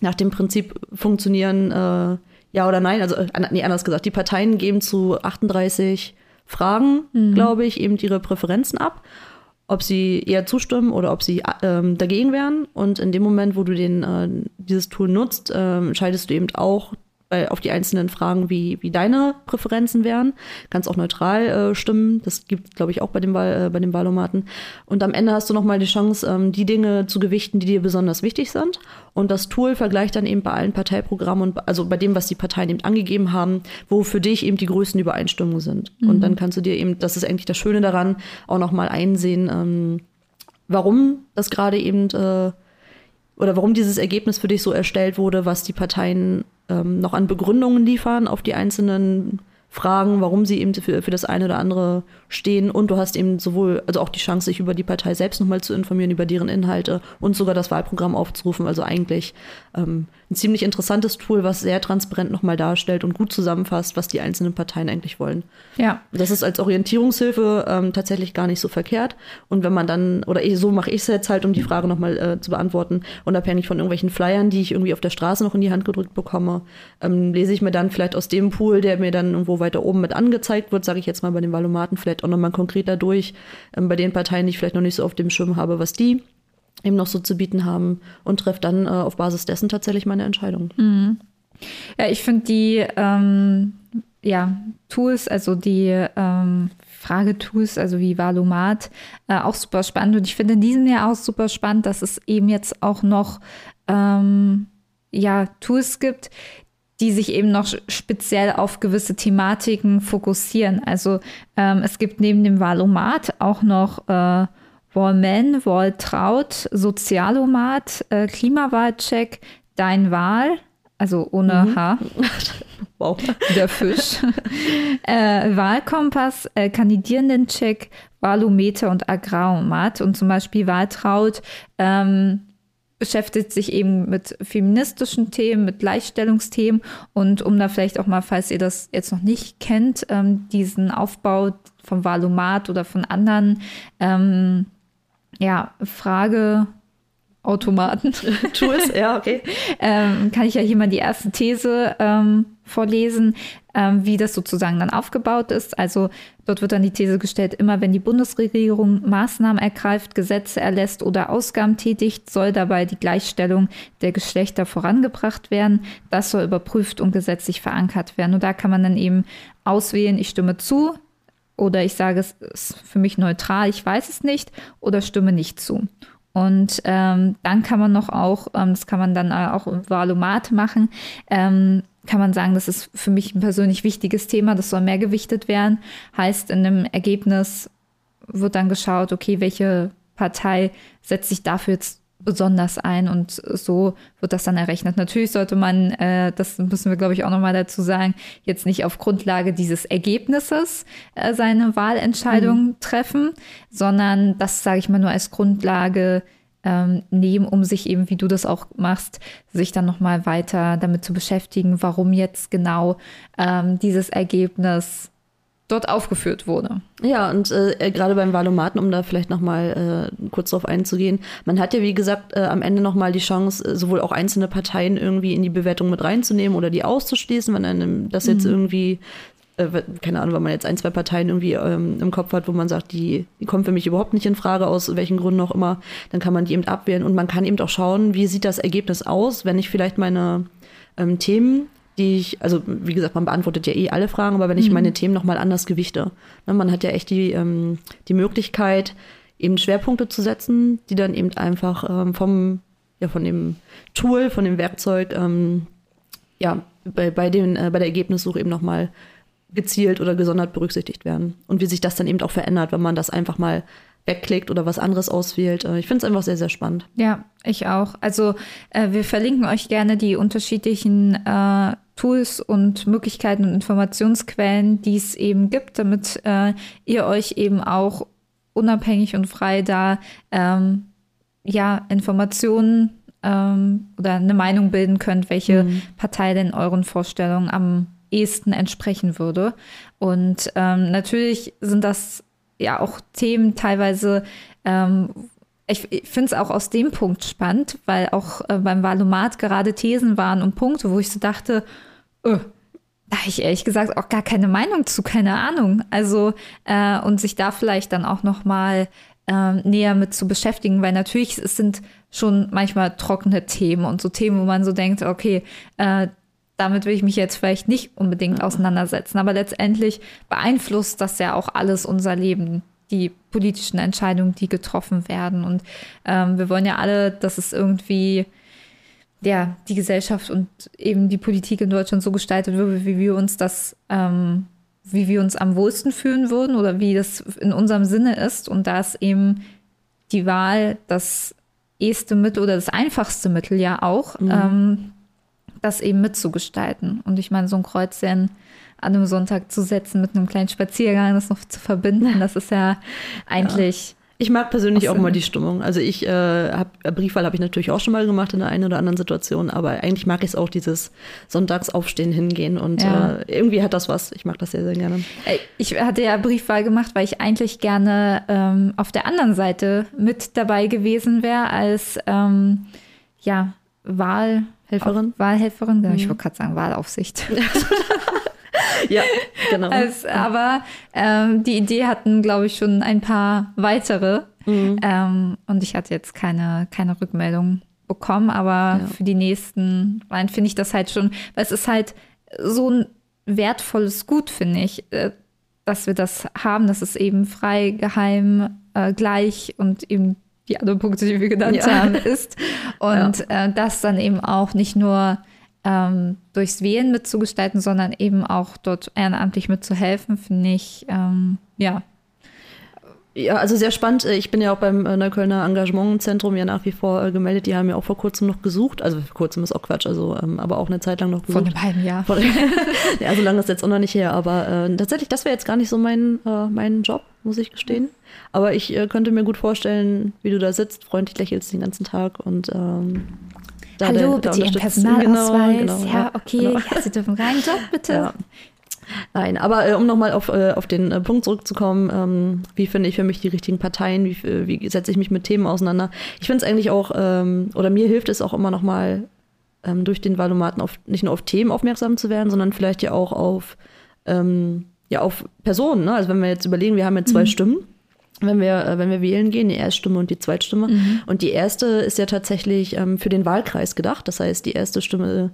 nach dem Prinzip funktionieren, äh, ja oder nein, also äh, nee, anders gesagt, die Parteien geben zu 38 fragen, mhm. glaube ich, eben ihre Präferenzen ab, ob sie eher zustimmen oder ob sie ähm, dagegen wären. Und in dem Moment, wo du den, äh, dieses Tool nutzt, äh, entscheidest du eben auch bei, auf die einzelnen Fragen, wie, wie deine Präferenzen wären. Kannst auch neutral äh, stimmen. Das gibt glaube ich, auch bei dem, Wahl, äh, bei dem Wahlomaten. Und am Ende hast du nochmal die Chance, ähm, die Dinge zu gewichten, die dir besonders wichtig sind. Und das Tool vergleicht dann eben bei allen Parteiprogrammen und also bei dem, was die Parteien eben angegeben haben, wo für dich eben die größten Übereinstimmungen sind. Mhm. Und dann kannst du dir eben, das ist eigentlich das Schöne daran, auch nochmal einsehen, ähm, warum das gerade eben äh, oder warum dieses Ergebnis für dich so erstellt wurde, was die Parteien ähm, noch an Begründungen liefern auf die einzelnen fragen, warum sie eben für, für das eine oder andere stehen. Und du hast eben sowohl, also auch die Chance, sich über die Partei selbst nochmal zu informieren, über deren Inhalte und sogar das Wahlprogramm aufzurufen. Also eigentlich ähm, ein ziemlich interessantes Tool, was sehr transparent nochmal darstellt und gut zusammenfasst, was die einzelnen Parteien eigentlich wollen. Ja. Das ist als Orientierungshilfe ähm, tatsächlich gar nicht so verkehrt. Und wenn man dann, oder ich, so mache ich es jetzt halt, um die Frage nochmal äh, zu beantworten, unabhängig von irgendwelchen Flyern, die ich irgendwie auf der Straße noch in die Hand gedrückt bekomme, ähm, lese ich mir dann vielleicht aus dem Pool, der mir dann irgendwo weiter oben mit angezeigt wird, sage ich jetzt mal bei den Valomaten, vielleicht auch nochmal konkreter durch, ähm, bei den Parteien, die ich vielleicht noch nicht so auf dem Schirm habe, was die eben noch so zu bieten haben und treffe dann äh, auf Basis dessen tatsächlich meine Entscheidung. Mhm. Ja, ich finde die ähm, ja, Tools, also die ähm, Fragetools, also wie Valomat, äh, auch super spannend. Und ich finde in diesem Jahr auch super spannend, dass es eben jetzt auch noch ähm, ja, Tools gibt, die sich eben noch speziell auf gewisse Thematiken fokussieren. Also ähm, es gibt neben dem Valomat auch noch äh, Wallman, Walltraut, Sozialomat, äh, Klimawahlcheck, Dein Wahl, also ohne mhm. H. wow. Der Fisch. äh, Wahlkompass, äh, Kandidierendencheck, Wahlometer und Agraromat. Und zum Beispiel Wahltraut ähm, beschäftigt sich eben mit feministischen Themen, mit Gleichstellungsthemen und um da vielleicht auch mal, falls ihr das jetzt noch nicht kennt, ähm, diesen Aufbau vom Valomat oder von anderen ähm, ja, Frageautomaten. Tools, ja, okay. ähm, kann ich ja hier mal die erste These ähm, vorlesen. Ähm, wie das sozusagen dann aufgebaut ist. Also dort wird dann die These gestellt, immer wenn die Bundesregierung Maßnahmen ergreift, Gesetze erlässt oder Ausgaben tätigt, soll dabei die Gleichstellung der Geschlechter vorangebracht werden. Das soll überprüft und gesetzlich verankert werden. Und da kann man dann eben auswählen, ich stimme zu, oder ich sage, es ist für mich neutral, ich weiß es nicht oder stimme nicht zu. Und ähm, dann kann man noch auch, ähm, das kann man dann auch im Valomat machen, ähm, kann man sagen, das ist für mich ein persönlich wichtiges Thema, das soll mehr gewichtet werden. Heißt, in dem Ergebnis wird dann geschaut, okay, welche Partei setzt sich dafür jetzt besonders ein und so wird das dann errechnet. Natürlich sollte man, äh, das müssen wir glaube ich auch nochmal dazu sagen, jetzt nicht auf Grundlage dieses Ergebnisses äh, seine Wahlentscheidung mhm. treffen, sondern das sage ich mal nur als Grundlage ähm, nehmen, um sich eben, wie du das auch machst, sich dann nochmal weiter damit zu beschäftigen, warum jetzt genau ähm, dieses Ergebnis dort aufgeführt wurde. Ja, und äh, gerade beim Valomaten, um da vielleicht nochmal äh, kurz drauf einzugehen, man hat ja, wie gesagt, äh, am Ende nochmal die Chance, äh, sowohl auch einzelne Parteien irgendwie in die Bewertung mit reinzunehmen oder die auszuschließen, wenn einem das jetzt mhm. irgendwie äh, keine Ahnung, wenn man jetzt ein, zwei Parteien irgendwie ähm, im Kopf hat, wo man sagt, die, die kommen für mich überhaupt nicht in Frage, aus welchen Gründen auch immer, dann kann man die eben abwählen und man kann eben auch schauen, wie sieht das Ergebnis aus, wenn ich vielleicht meine ähm, Themen die ich, also wie gesagt, man beantwortet ja eh alle Fragen, aber wenn ich mhm. meine Themen nochmal anders gewichte. Ne, man hat ja echt die, ähm, die Möglichkeit, eben Schwerpunkte zu setzen, die dann eben einfach ähm, vom, ja, von dem Tool, von dem Werkzeug, ähm, ja, bei, bei, den, äh, bei der Ergebnissuche eben nochmal gezielt oder gesondert berücksichtigt werden. Und wie sich das dann eben auch verändert, wenn man das einfach mal wegklickt oder was anderes auswählt. Äh, ich finde es einfach sehr, sehr spannend. Ja, ich auch. Also äh, wir verlinken euch gerne die unterschiedlichen äh, Tools und Möglichkeiten und Informationsquellen, die es eben gibt, damit äh, ihr euch eben auch unabhängig und frei da ähm, ja Informationen ähm, oder eine Meinung bilden könnt, welche mhm. Partei denn euren Vorstellungen am ehesten entsprechen würde. Und ähm, natürlich sind das ja auch Themen teilweise, ähm, ich, ich finde es auch aus dem Punkt spannend, weil auch äh, beim Valomat gerade Thesen waren und Punkte, wo ich so dachte, öh, da habe ich ehrlich gesagt auch gar keine Meinung zu, keine Ahnung. Also äh, und sich da vielleicht dann auch noch mal äh, näher mit zu beschäftigen, weil natürlich es sind schon manchmal trockene Themen und so Themen, wo man so denkt, okay, äh, damit will ich mich jetzt vielleicht nicht unbedingt auseinandersetzen, aber letztendlich beeinflusst das ja auch alles unser Leben die politischen Entscheidungen, die getroffen werden. Und ähm, wir wollen ja alle, dass es irgendwie ja, die Gesellschaft und eben die Politik in Deutschland so gestaltet wird, wie wir uns das, ähm, wie wir uns am wohlsten fühlen würden oder wie das in unserem Sinne ist. Und da ist eben die Wahl das eheste Mittel oder das einfachste Mittel ja auch, mhm. ähm, das eben mitzugestalten. Und ich meine, so ein Kreuzchen an einem Sonntag zu setzen mit einem kleinen Spaziergang, das noch zu verbinden, das ist ja eigentlich. Ja. Ich mag persönlich auch mal die Stimmung. Also ich äh, habe äh, Briefwahl habe ich natürlich auch schon mal gemacht in der einen oder anderen Situation, aber eigentlich mag ich es auch dieses Sonntagsaufstehen hingehen und ja. äh, irgendwie hat das was. Ich mag das sehr sehr gerne. Äh, ich hatte ja Briefwahl gemacht, weil ich eigentlich gerne ähm, auf der anderen Seite mit dabei gewesen wäre als ähm, ja Wahlhelferin. Wahlhelferin, genau. Mhm. Ich wollte gerade sagen Wahlaufsicht. ja, genau. Als, aber ähm, die Idee hatten, glaube ich, schon ein paar weitere. Mhm. Ähm, und ich hatte jetzt keine, keine Rückmeldung bekommen, aber ja. für die nächsten finde ich das halt schon, weil es ist halt so ein wertvolles Gut, finde ich, äh, dass wir das haben, dass es eben frei, geheim, äh, gleich und eben die anderen Punkte, die wir genannt ja. haben, ist. Und ja. äh, das dann eben auch nicht nur ähm, durchs Wählen mitzugestalten, sondern eben auch dort ehrenamtlich mitzuhelfen, finde ich, ähm, ja. Ja, also sehr spannend. Ich bin ja auch beim äh, Neuköllner Engagementzentrum ja nach wie vor äh, gemeldet. Die haben ja auch vor kurzem noch gesucht. Also vor kurzem ist auch Quatsch, also ähm, aber auch eine Zeit lang noch gesucht. Vor einem halben Jahr. ja, so lange ist jetzt auch noch nicht her. Aber äh, tatsächlich, das wäre jetzt gar nicht so mein, äh, mein Job, muss ich gestehen. Aber ich äh, könnte mir gut vorstellen, wie du da sitzt, freundlich lächelst den ganzen Tag und ähm, da Hallo, der, bitte Ihren Personalausweis. Genau, genau, ja, okay, genau. ja, Sie dürfen rein, Job bitte. Ja. Nein, aber äh, um nochmal auf, äh, auf den äh, Punkt zurückzukommen, ähm, wie finde ich für mich die richtigen Parteien, wie, wie setze ich mich mit Themen auseinander? Ich finde es eigentlich auch, ähm, oder mir hilft es auch immer nochmal ähm, durch den Wahlomaten auf, nicht nur auf Themen aufmerksam zu werden, sondern vielleicht ja auch auf, ähm, ja, auf Personen. Ne? Also wenn wir jetzt überlegen, wir haben ja zwei mhm. Stimmen wenn wir, äh, wenn wir wählen gehen, die Erststimme und die Zweitstimme. Mhm. Und die erste ist ja tatsächlich ähm, für den Wahlkreis gedacht. Das heißt, die erste Stimme,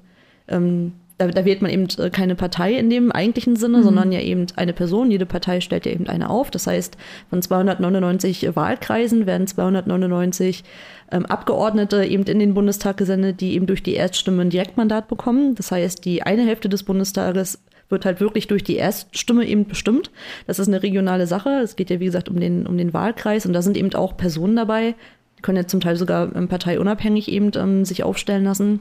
ähm, da, da, wählt man eben äh, keine Partei in dem eigentlichen Sinne, mhm. sondern ja eben eine Person. Jede Partei stellt ja eben eine auf. Das heißt, von 299 Wahlkreisen werden 299 ähm, Abgeordnete eben in den Bundestag gesendet, die eben durch die Erststimme ein Direktmandat bekommen. Das heißt, die eine Hälfte des Bundestages wird halt wirklich durch die Erststimme eben bestimmt. Das ist eine regionale Sache. Es geht ja, wie gesagt, um den, um den Wahlkreis und da sind eben auch Personen dabei, die können ja zum Teil sogar ähm, parteiunabhängig eben ähm, sich aufstellen lassen.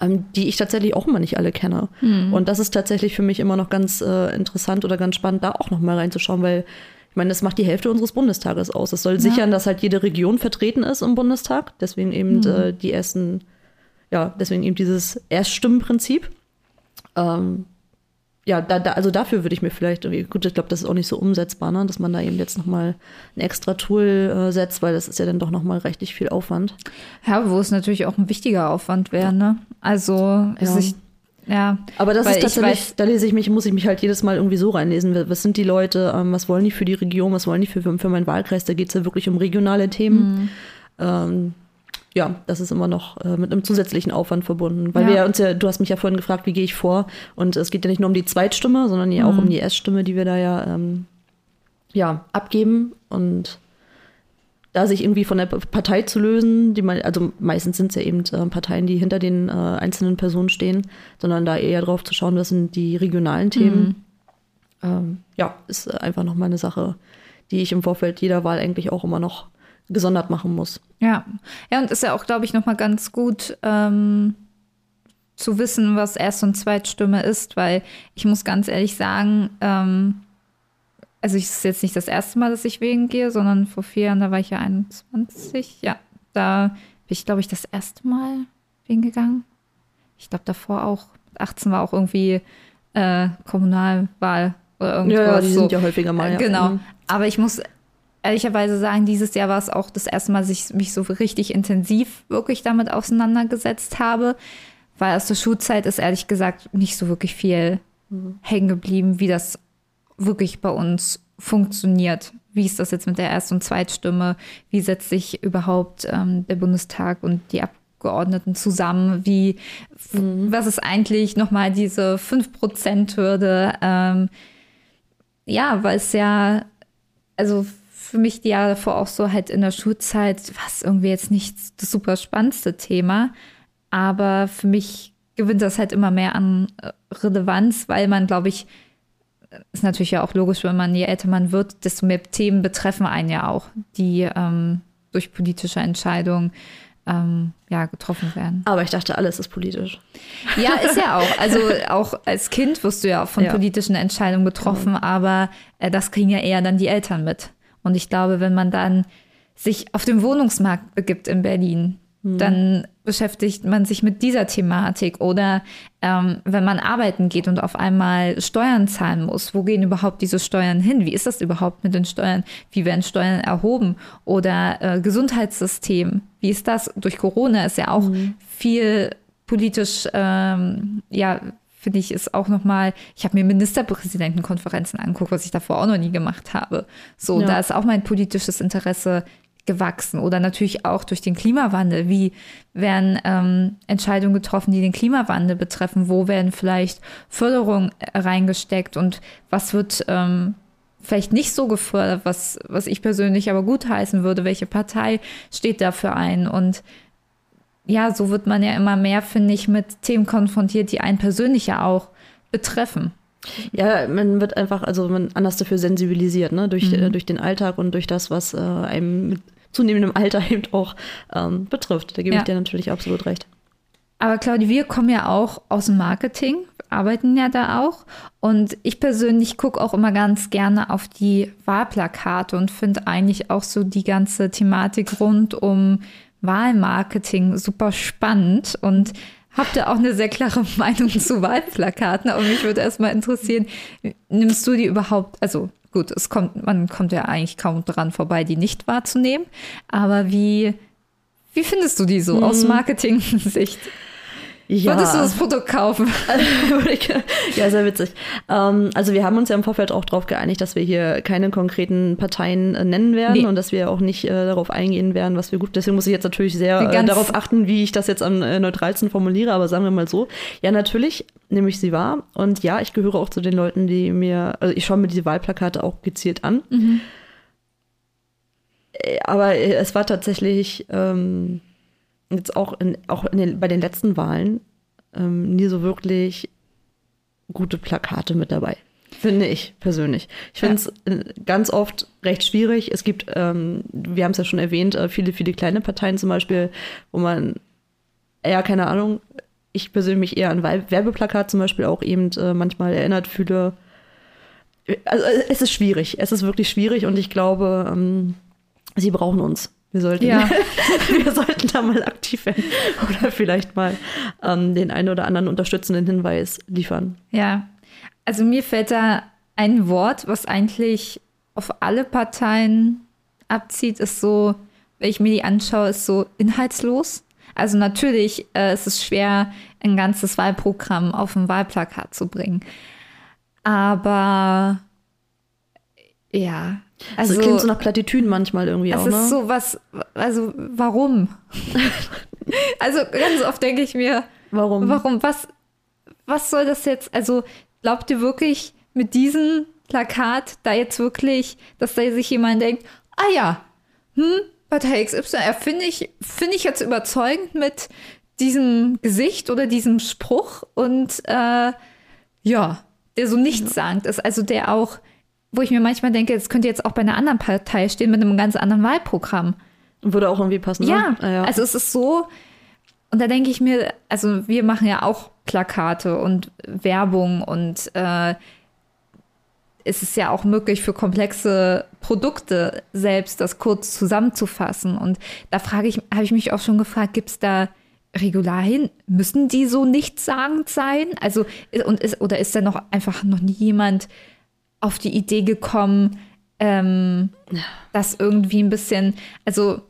Ähm, die ich tatsächlich auch immer nicht alle kenne. Mhm. Und das ist tatsächlich für mich immer noch ganz äh, interessant oder ganz spannend, da auch noch mal reinzuschauen, weil ich meine, das macht die Hälfte unseres Bundestages aus. Das soll ja. sichern, dass halt jede Region vertreten ist im Bundestag. Deswegen eben mhm. äh, die ersten, ja, deswegen eben dieses Erststimmenprinzip. Ähm, ja, da, da, also dafür würde ich mir vielleicht irgendwie, gut, ich glaube, das ist auch nicht so umsetzbar, ne, dass man da eben jetzt nochmal ein extra Tool äh, setzt, weil das ist ja dann doch nochmal rechtlich viel Aufwand. Ja, wo es natürlich auch ein wichtiger Aufwand wäre, ne? Also, ja. Ich, ja. Aber das ist tatsächlich, weiß, da lese ich mich, muss ich mich halt jedes Mal irgendwie so reinlesen. Was sind die Leute, ähm, was wollen die für die Region, was wollen die für, für meinen Wahlkreis? Da geht es ja wirklich um regionale Themen. Mhm. Ähm, ja, das ist immer noch äh, mit einem zusätzlichen Aufwand verbunden. Weil ja. wir uns ja, du hast mich ja vorhin gefragt, wie gehe ich vor? Und es geht ja nicht nur um die Zweitstimme, sondern ja mhm. auch um die Erststimme, die wir da ja, ähm, ja abgeben. Und da sich irgendwie von der Partei zu lösen, die man, also meistens sind es ja eben äh, Parteien, die hinter den äh, einzelnen Personen stehen, sondern da eher drauf zu schauen, was sind die regionalen Themen. Mhm. Ähm, ja, ist einfach nochmal eine Sache, die ich im Vorfeld jeder Wahl eigentlich auch immer noch gesondert machen muss. Ja, ja, und ist ja auch, glaube ich, nochmal ganz gut ähm, zu wissen, was Erst- und Zweitstimme ist, weil ich muss ganz ehrlich sagen, ähm, also es ist jetzt nicht das erste Mal, dass ich wählen gehe, sondern vor vier Jahren, da war ich ja 21, ja, da bin ich, glaube ich, das erste Mal wählen gegangen. Ich glaube, davor auch, 18 war auch irgendwie äh, Kommunalwahl oder irgendwas. Ja, die so. sind ja häufiger mal. Ja. Genau. Mhm. Aber ich muss ehrlicherweise sagen, dieses Jahr war es auch das erste Mal, dass ich mich so richtig intensiv wirklich damit auseinandergesetzt habe, weil aus der Schulzeit ist ehrlich gesagt nicht so wirklich viel mhm. hängen geblieben, wie das wirklich bei uns funktioniert. Wie ist das jetzt mit der Erst- und Zweitstimme? Wie setzt sich überhaupt ähm, der Bundestag und die Abgeordneten zusammen? Wie, mhm. was ist eigentlich nochmal diese 5%-Hürde? Ähm, ja, weil es ja, also für mich die Jahre davor auch so halt in der Schulzeit, was irgendwie jetzt nicht das super spannendste Thema, aber für mich gewinnt das halt immer mehr an äh, Relevanz, weil man, glaube ich, ist natürlich ja auch logisch, wenn man je älter man wird, desto mehr Themen betreffen einen ja auch, die ähm, durch politische Entscheidungen ähm, ja, getroffen werden. Aber ich dachte, alles ist politisch. Ja, ist ja auch. Also auch als Kind wirst du ja auch von ja. politischen Entscheidungen betroffen, genau. aber äh, das kriegen ja eher dann die Eltern mit. Und ich glaube, wenn man dann sich auf den Wohnungsmarkt begibt in Berlin, mhm. dann beschäftigt man sich mit dieser Thematik. Oder ähm, wenn man arbeiten geht und auf einmal Steuern zahlen muss, wo gehen überhaupt diese Steuern hin? Wie ist das überhaupt mit den Steuern? Wie werden Steuern erhoben? Oder äh, Gesundheitssystem, wie ist das? Durch Corona ist ja auch mhm. viel politisch ähm, ja finde ich, ist auch nochmal, ich habe mir Ministerpräsidentenkonferenzen angeguckt, was ich davor auch noch nie gemacht habe. So, ja. da ist auch mein politisches Interesse gewachsen. Oder natürlich auch durch den Klimawandel. Wie werden ähm, Entscheidungen getroffen, die den Klimawandel betreffen? Wo werden vielleicht Förderungen reingesteckt? Und was wird ähm, vielleicht nicht so gefördert, was, was ich persönlich aber gutheißen würde? Welche Partei steht dafür ein? Und ja, so wird man ja immer mehr, finde ich, mit Themen konfrontiert, die einen persönlich ja auch betreffen. Ja, man wird einfach, also man anders dafür sensibilisiert, ne? Durch, mhm. äh, durch den Alltag und durch das, was äh, einem mit zunehmendem Alter eben auch ähm, betrifft. Da gebe ja. ich dir natürlich absolut recht. Aber Claudia, wir kommen ja auch aus dem Marketing, arbeiten ja da auch. Und ich persönlich gucke auch immer ganz gerne auf die Wahlplakate und finde eigentlich auch so die ganze Thematik rund um Wahlmarketing super spannend und habt ihr auch eine sehr klare Meinung zu Wahlplakaten. Aber mich würde erstmal interessieren, nimmst du die überhaupt, also gut, es kommt, man kommt ja eigentlich kaum dran vorbei, die nicht wahrzunehmen. Aber wie, wie findest du die so hm. aus Marketing-Sicht? Ja. Würdest du das Foto kaufen? ja, sehr witzig. Ähm, also wir haben uns ja im Vorfeld auch darauf geeinigt, dass wir hier keine konkreten Parteien äh, nennen werden nee. und dass wir auch nicht äh, darauf eingehen werden, was wir gut. Deswegen muss ich jetzt natürlich sehr äh, darauf achten, wie ich das jetzt am äh, neutralsten formuliere. Aber sagen wir mal so: Ja, natürlich nehme ich sie wahr und ja, ich gehöre auch zu den Leuten, die mir, also ich schaue mir diese Wahlplakate auch gezielt an. Mhm. Äh, aber äh, es war tatsächlich ähm, jetzt auch, in, auch in den, bei den letzten Wahlen ähm, nie so wirklich gute Plakate mit dabei. Finde ich persönlich. Ich finde es ja. Äh, ganz oft recht schwierig. Es gibt, ähm, wir haben es ja schon erwähnt, äh, viele, viele kleine Parteien zum Beispiel, wo man, ja, keine Ahnung, ich persönlich eher an Werbeplakat zum Beispiel auch eben äh, manchmal erinnert fühle. Also es ist schwierig. Es ist wirklich schwierig und ich glaube, ähm, sie brauchen uns. Wir sollten, ja. wir sollten da mal aktiv werden oder vielleicht mal ähm, den einen oder anderen unterstützenden Hinweis liefern. Ja, also mir fällt da ein Wort, was eigentlich auf alle Parteien abzieht, ist so, wenn ich mir die anschaue, ist so inhaltslos. Also natürlich äh, ist es schwer, ein ganzes Wahlprogramm auf ein Wahlplakat zu bringen. Aber ja, also, das klingt so nach Plattitüden manchmal irgendwie auch. Es ist ne? so was, also warum? also ganz oft denke ich mir, warum? Warum? Was, was soll das jetzt? Also glaubt ihr wirklich mit diesem Plakat da jetzt wirklich, dass da sich jemand denkt, ah ja, hm, Partei XY, finde ich, finde ich jetzt überzeugend mit diesem Gesicht oder diesem Spruch und äh, ja, der so nichtssagend ist, also der auch wo ich mir manchmal denke, es könnte jetzt auch bei einer anderen Partei stehen mit einem ganz anderen Wahlprogramm. Würde auch irgendwie passen. Ne? Ja, ah, ja. also es ist so, und da denke ich mir, also wir machen ja auch Plakate und Werbung und äh, es ist ja auch möglich für komplexe Produkte selbst das kurz zusammenzufassen. Und da frage ich, habe ich mich auch schon gefragt, gibt es da Regularien? Müssen die so nichtssagend sein? Also, und ist, oder ist da noch einfach noch nie jemand auf die Idee gekommen, ähm, das irgendwie ein bisschen, also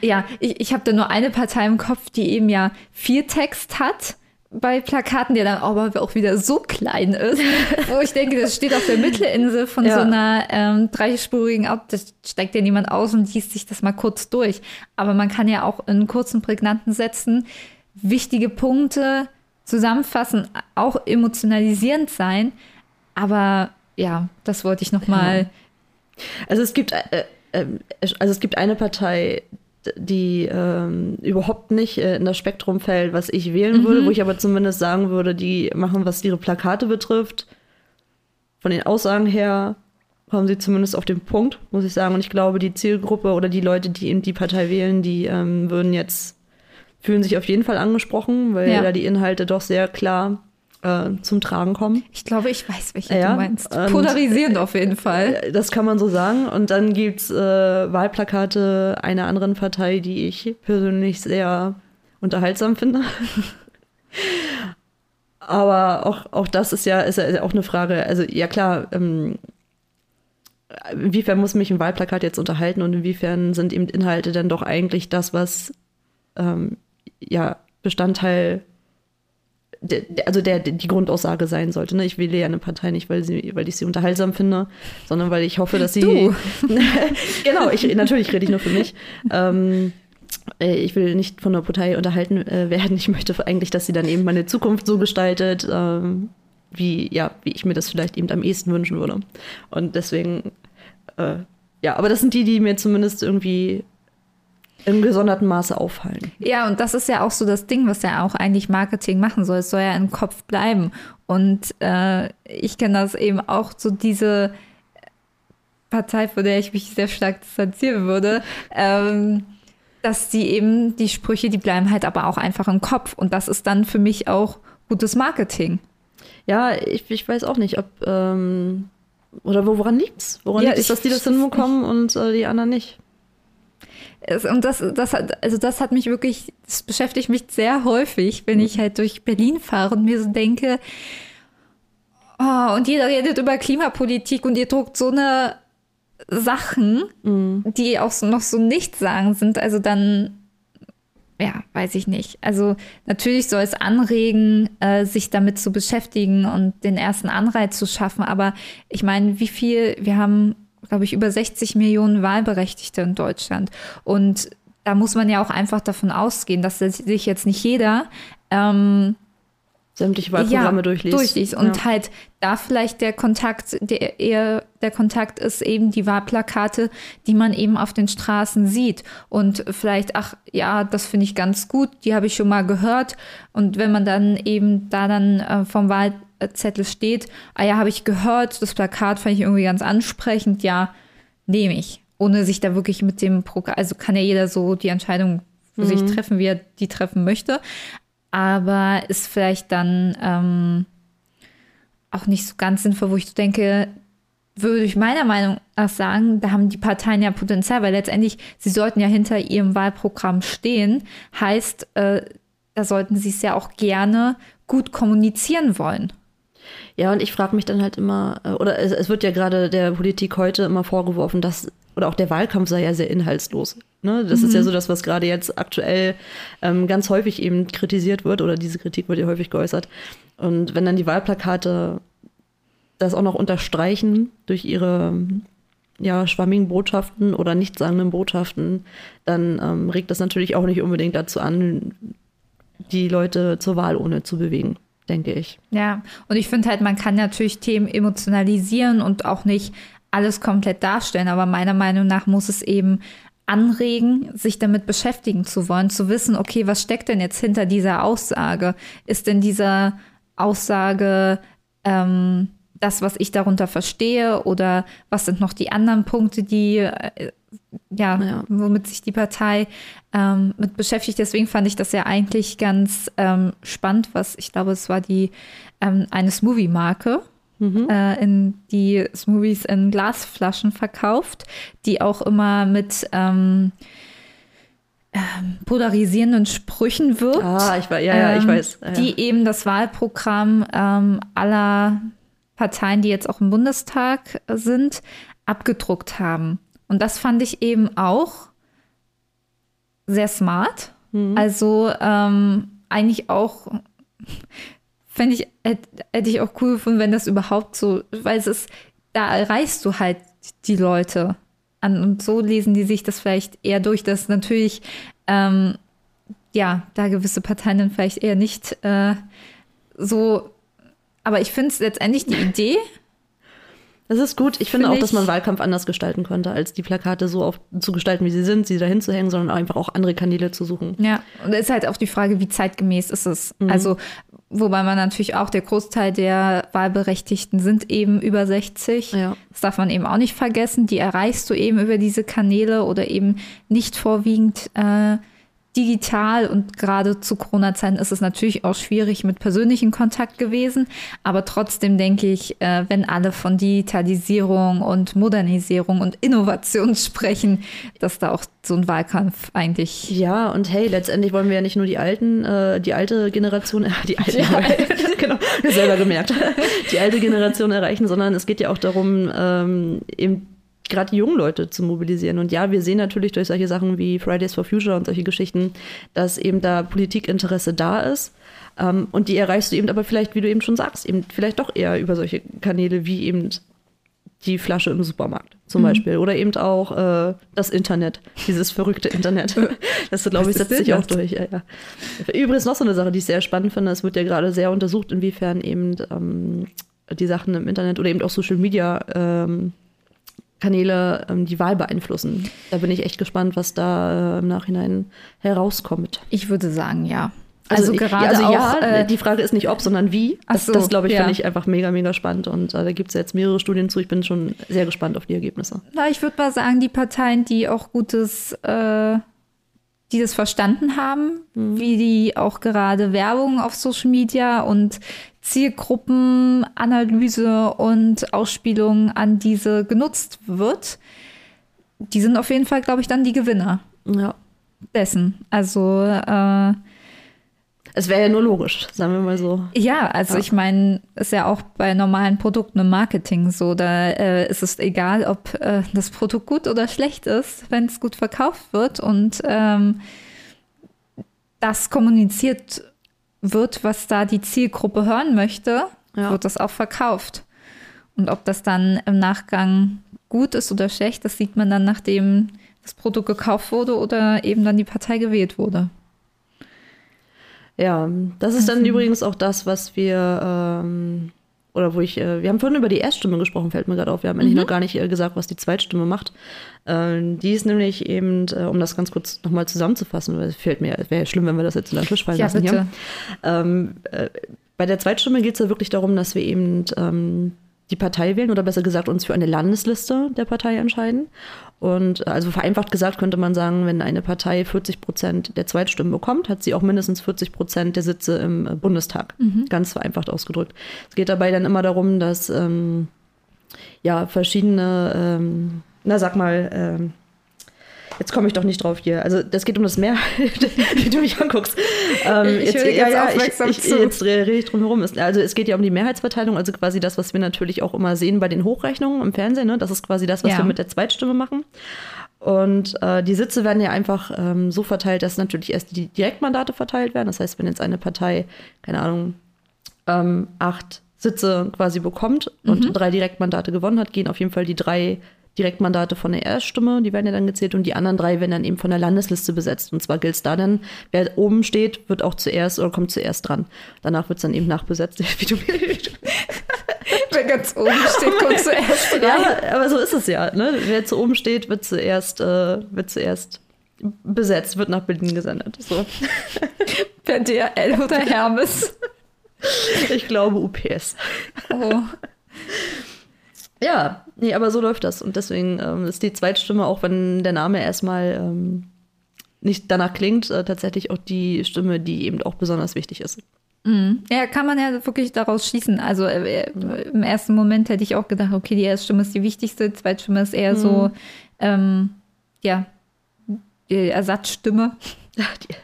ja, ich, ich habe da nur eine Partei im Kopf, die eben ja viel Text hat bei Plakaten, der dann aber auch wieder so klein ist, wo ich denke, das steht auf der Mittelinsel von ja. so einer ähm, dreispurigen Auto, das steigt ja niemand aus und liest sich das mal kurz durch. Aber man kann ja auch in kurzen, prägnanten Sätzen wichtige Punkte zusammenfassen, auch emotionalisierend sein, aber ja, das wollte ich noch mal. Ja. Also es gibt, äh, äh, also es gibt eine Partei, die ähm, überhaupt nicht äh, in das Spektrum fällt, was ich wählen mhm. würde, wo ich aber zumindest sagen würde, die machen, was ihre Plakate betrifft, von den Aussagen her kommen sie zumindest auf den Punkt, muss ich sagen. Und ich glaube, die Zielgruppe oder die Leute, die eben die Partei wählen, die ähm, würden jetzt fühlen sich auf jeden Fall angesprochen, weil ja. da die Inhalte doch sehr klar äh, zum Tragen kommen. Ich glaube, ich weiß, welche ja, du meinst. Polarisierend auf jeden Fall. Äh, das kann man so sagen. Und dann gibt es äh, Wahlplakate einer anderen Partei, die ich persönlich sehr unterhaltsam finde. Aber auch, auch das ist ja, ist ja auch eine Frage. Also, ja, klar, ähm, inwiefern muss mich ein Wahlplakat jetzt unterhalten und inwiefern sind eben Inhalte dann doch eigentlich das, was ähm, ja Bestandteil also der, die Grundaussage sein sollte. Ne? Ich wähle ja eine Partei nicht, weil, sie, weil ich sie unterhaltsam finde, sondern weil ich hoffe, dass sie. Du. genau, ich, natürlich rede ich nur für mich. Ähm, äh, ich will nicht von der Partei unterhalten äh, werden. Ich möchte eigentlich, dass sie dann eben meine Zukunft so gestaltet, ähm, wie, ja, wie ich mir das vielleicht eben am ehesten wünschen würde. Und deswegen, äh, ja, aber das sind die, die mir zumindest irgendwie im gesonderten Maße auffallen. Ja, und das ist ja auch so das Ding, was ja auch eigentlich Marketing machen soll. Es soll ja im Kopf bleiben. Und äh, ich kenne das eben auch so diese Partei, vor der ich mich sehr stark distanzieren würde, ähm, dass die eben die Sprüche, die bleiben halt aber auch einfach im Kopf. Und das ist dann für mich auch gutes Marketing. Ja, ich, ich weiß auch nicht, ob ähm, oder woran liegt's? Woran ja, liegt es, dass die das hinbekommen und äh, die anderen nicht? Und das, das hat, also das hat mich wirklich, das beschäftigt mich sehr häufig, wenn ich halt durch Berlin fahre und mir so denke, oh, und jeder redet über Klimapolitik und ihr druckt so eine Sachen, mhm. die auch so, noch so nicht sagen sind. Also dann, ja, weiß ich nicht. Also natürlich soll es anregen, äh, sich damit zu beschäftigen und den ersten Anreiz zu schaffen. Aber ich meine, wie viel, wir haben, glaube ich, über 60 Millionen Wahlberechtigte in Deutschland. Und da muss man ja auch einfach davon ausgehen, dass sich jetzt nicht jeder ähm, sämtliche Wahlprogramme ja, durchliest. durchliest. Und ja. halt da vielleicht der Kontakt, der eher der Kontakt ist eben die Wahlplakate, die man eben auf den Straßen sieht. Und vielleicht, ach ja, das finde ich ganz gut, die habe ich schon mal gehört. Und wenn man dann eben da dann äh, vom Wahlzettel steht, ah ja, habe ich gehört, das Plakat fand ich irgendwie ganz ansprechend, ja, nehme ich. Ohne sich da wirklich mit dem Programm, also kann ja jeder so die Entscheidung für mhm. sich treffen, wie er die treffen möchte aber ist vielleicht dann ähm, auch nicht so ganz sinnvoll, wo ich denke, würde ich meiner Meinung nach sagen, da haben die Parteien ja Potenzial, weil letztendlich sie sollten ja hinter ihrem Wahlprogramm stehen. Heißt, äh, da sollten sie es ja auch gerne gut kommunizieren wollen. Ja, und ich frage mich dann halt immer, äh, oder es, es wird ja gerade der Politik heute immer vorgeworfen, dass oder auch der Wahlkampf sei ja sehr inhaltslos. Ne? Das mhm. ist ja mhm. so das, was gerade jetzt aktuell ähm, ganz häufig eben kritisiert wird oder diese Kritik wird ja häufig geäußert. Und wenn dann die Wahlplakate das auch noch unterstreichen durch ihre ja, schwammigen Botschaften oder nichtssagenden Botschaften, dann ähm, regt das natürlich auch nicht unbedingt dazu an, die Leute zur Wahl ohne zu bewegen denke ich. Ja, und ich finde halt, man kann natürlich Themen emotionalisieren und auch nicht alles komplett darstellen, aber meiner Meinung nach muss es eben anregen, sich damit beschäftigen zu wollen, zu wissen, okay, was steckt denn jetzt hinter dieser Aussage? Ist denn dieser Aussage ähm, das, was ich darunter verstehe? Oder was sind noch die anderen Punkte, die äh, ja, ja, womit sich die Partei ähm, mit beschäftigt. Deswegen fand ich das ja eigentlich ganz ähm, spannend, was ich glaube, es war die ähm, eine Smoothie-Marke, mhm. äh, in die Smoothies in Glasflaschen verkauft, die auch immer mit ähm, ähm, polarisierenden Sprüchen wirkt. Ah, ich war, ja, ja, ich ähm, weiß. Ja. Die eben das Wahlprogramm aller Parteien, die jetzt auch im Bundestag sind, abgedruckt haben. Und das fand ich eben auch sehr smart. Mhm. Also ähm, eigentlich auch fände ich, hätte, hätte ich auch cool gefunden, wenn das überhaupt so, weil es ist, da erreichst du halt die Leute an und so lesen die sich das vielleicht eher durch, dass natürlich, ähm, ja, da gewisse Parteien dann vielleicht eher nicht äh, so, aber ich finde es letztendlich die Idee. Das ist gut. Ich finde find auch, dass man Wahlkampf anders gestalten könnte, als die Plakate so auf, zu gestalten, wie sie sind, sie dahin zu hängen, sondern einfach auch andere Kanäle zu suchen. Ja, und es ist halt auch die Frage, wie zeitgemäß ist es. Mhm. Also Wobei man natürlich auch, der Großteil der Wahlberechtigten sind eben über 60. Ja. Das darf man eben auch nicht vergessen. Die erreichst du eben über diese Kanäle oder eben nicht vorwiegend äh, digital und gerade zu Corona-Zeiten ist es natürlich auch schwierig mit persönlichem Kontakt gewesen. Aber trotzdem denke ich, äh, wenn alle von Digitalisierung und Modernisierung und Innovation sprechen, dass da auch so ein Wahlkampf eigentlich. Ja, und hey, letztendlich wollen wir ja nicht nur die alten, äh, die alte Generation, äh, die alte, ja. genau, selber gemerkt, die alte Generation erreichen, sondern es geht ja auch darum, ähm, eben gerade die jungen Leute zu mobilisieren. Und ja, wir sehen natürlich durch solche Sachen wie Fridays for Future und solche Geschichten, dass eben da Politikinteresse da ist. Ähm, und die erreichst du eben aber vielleicht, wie du eben schon sagst, eben vielleicht doch eher über solche Kanäle wie eben die Flasche im Supermarkt zum mhm. Beispiel. Oder eben auch äh, das Internet, dieses verrückte Internet. Das, glaube ich, setzt sich auch durch. Ja, ja. Übrigens noch so eine Sache, die ich sehr spannend finde. Es wird ja gerade sehr untersucht, inwiefern eben ähm, die Sachen im Internet oder eben auch Social Media ähm, Kanäle ähm, die Wahl beeinflussen. Da bin ich echt gespannt, was da äh, im Nachhinein herauskommt. Ich würde sagen, ja. Also, also gerade also auch, ja, äh, die Frage ist nicht ob, sondern wie. Das, so, das glaube ich, ja. finde ich einfach mega, mega spannend. Und äh, da gibt es jetzt mehrere Studien zu. Ich bin schon sehr gespannt auf die Ergebnisse. Na, ich würde mal sagen, die Parteien, die auch gutes, äh, die das verstanden haben, mhm. wie die auch gerade Werbung auf Social Media und Zielgruppenanalyse und Ausspielung an diese genutzt wird, die sind auf jeden Fall, glaube ich, dann die Gewinner. Ja. Dessen. Also äh, es wäre ja nur logisch, sagen wir mal so. Ja, also ja. ich meine, ist ja auch bei normalen Produkten im Marketing so. Da äh, ist es egal, ob äh, das Produkt gut oder schlecht ist, wenn es gut verkauft wird. Und ähm, das kommuniziert wird, was da die Zielgruppe hören möchte, ja. wird das auch verkauft. Und ob das dann im Nachgang gut ist oder schlecht, das sieht man dann, nachdem das Produkt gekauft wurde oder eben dann die Partei gewählt wurde. Ja, das ist dann also. übrigens auch das, was wir, ähm, oder wo ich, äh, wir haben vorhin über die Erststimme gesprochen, fällt mir gerade auf. Wir haben mhm. eigentlich noch gar nicht äh, gesagt, was die Zweitstimme macht. Ähm, die ist nämlich eben, äh, um das ganz kurz nochmal zusammenzufassen, weil es fällt mir, es wäre ja schlimm, wenn wir das jetzt in den Tisch fallen ja, lassen bitte. hier. Ähm, äh, bei der Zweitstimme geht es ja wirklich darum, dass wir eben ähm, die Partei wählen oder besser gesagt uns für eine Landesliste der Partei entscheiden. Und äh, also vereinfacht gesagt könnte man sagen, wenn eine Partei 40 Prozent der Zweitstimmen bekommt, hat sie auch mindestens 40 Prozent der Sitze im äh, Bundestag. Mhm. Ganz vereinfacht ausgedrückt. Es geht dabei dann immer darum, dass ähm, ja verschiedene, ähm, na sag mal, ähm, Jetzt komme ich doch nicht drauf hier. Also das geht um das Meer, wie du mich anguckst. Ähm, ich, jetzt, jetzt, ja, ja, ich, ich, jetzt rede ich drum herum. Also es geht ja um die Mehrheitsverteilung, also quasi das, was wir natürlich auch immer sehen bei den Hochrechnungen im Fernsehen. Ne? Das ist quasi das, was ja. wir mit der Zweitstimme machen. Und äh, die Sitze werden ja einfach ähm, so verteilt, dass natürlich erst die Direktmandate verteilt werden. Das heißt, wenn jetzt eine Partei, keine Ahnung, ähm, acht Sitze quasi bekommt und mhm. drei Direktmandate gewonnen hat, gehen auf jeden Fall die drei Direktmandate von der Erststimme, die werden ja dann gezählt und die anderen drei werden dann eben von der Landesliste besetzt. Und zwar gilt es da dann, wer oben steht, wird auch zuerst oder kommt zuerst dran. Danach wird es dann eben nachbesetzt. Wie du, Wer ganz oben steht, kommt zuerst dran. Ja, aber so ist es ja. Ne? Wer zu oben steht, wird zuerst, äh, wird zuerst besetzt, wird nach Berlin gesendet. So. Per DRL oder Hermes? Ich glaube UPS. Oh. Ja, nee, aber so läuft das. Und deswegen ähm, ist die Zweitstimme, auch wenn der Name erstmal ähm, nicht danach klingt, äh, tatsächlich auch die Stimme, die eben auch besonders wichtig ist. Mhm. Ja, kann man ja wirklich daraus schließen. Also äh, äh im ersten Moment hätte ich auch gedacht, okay, die erste Stimme ist die wichtigste, die Zweitstimme ist eher mhm. so, ähm, ja, die Ersatzstimme. Die,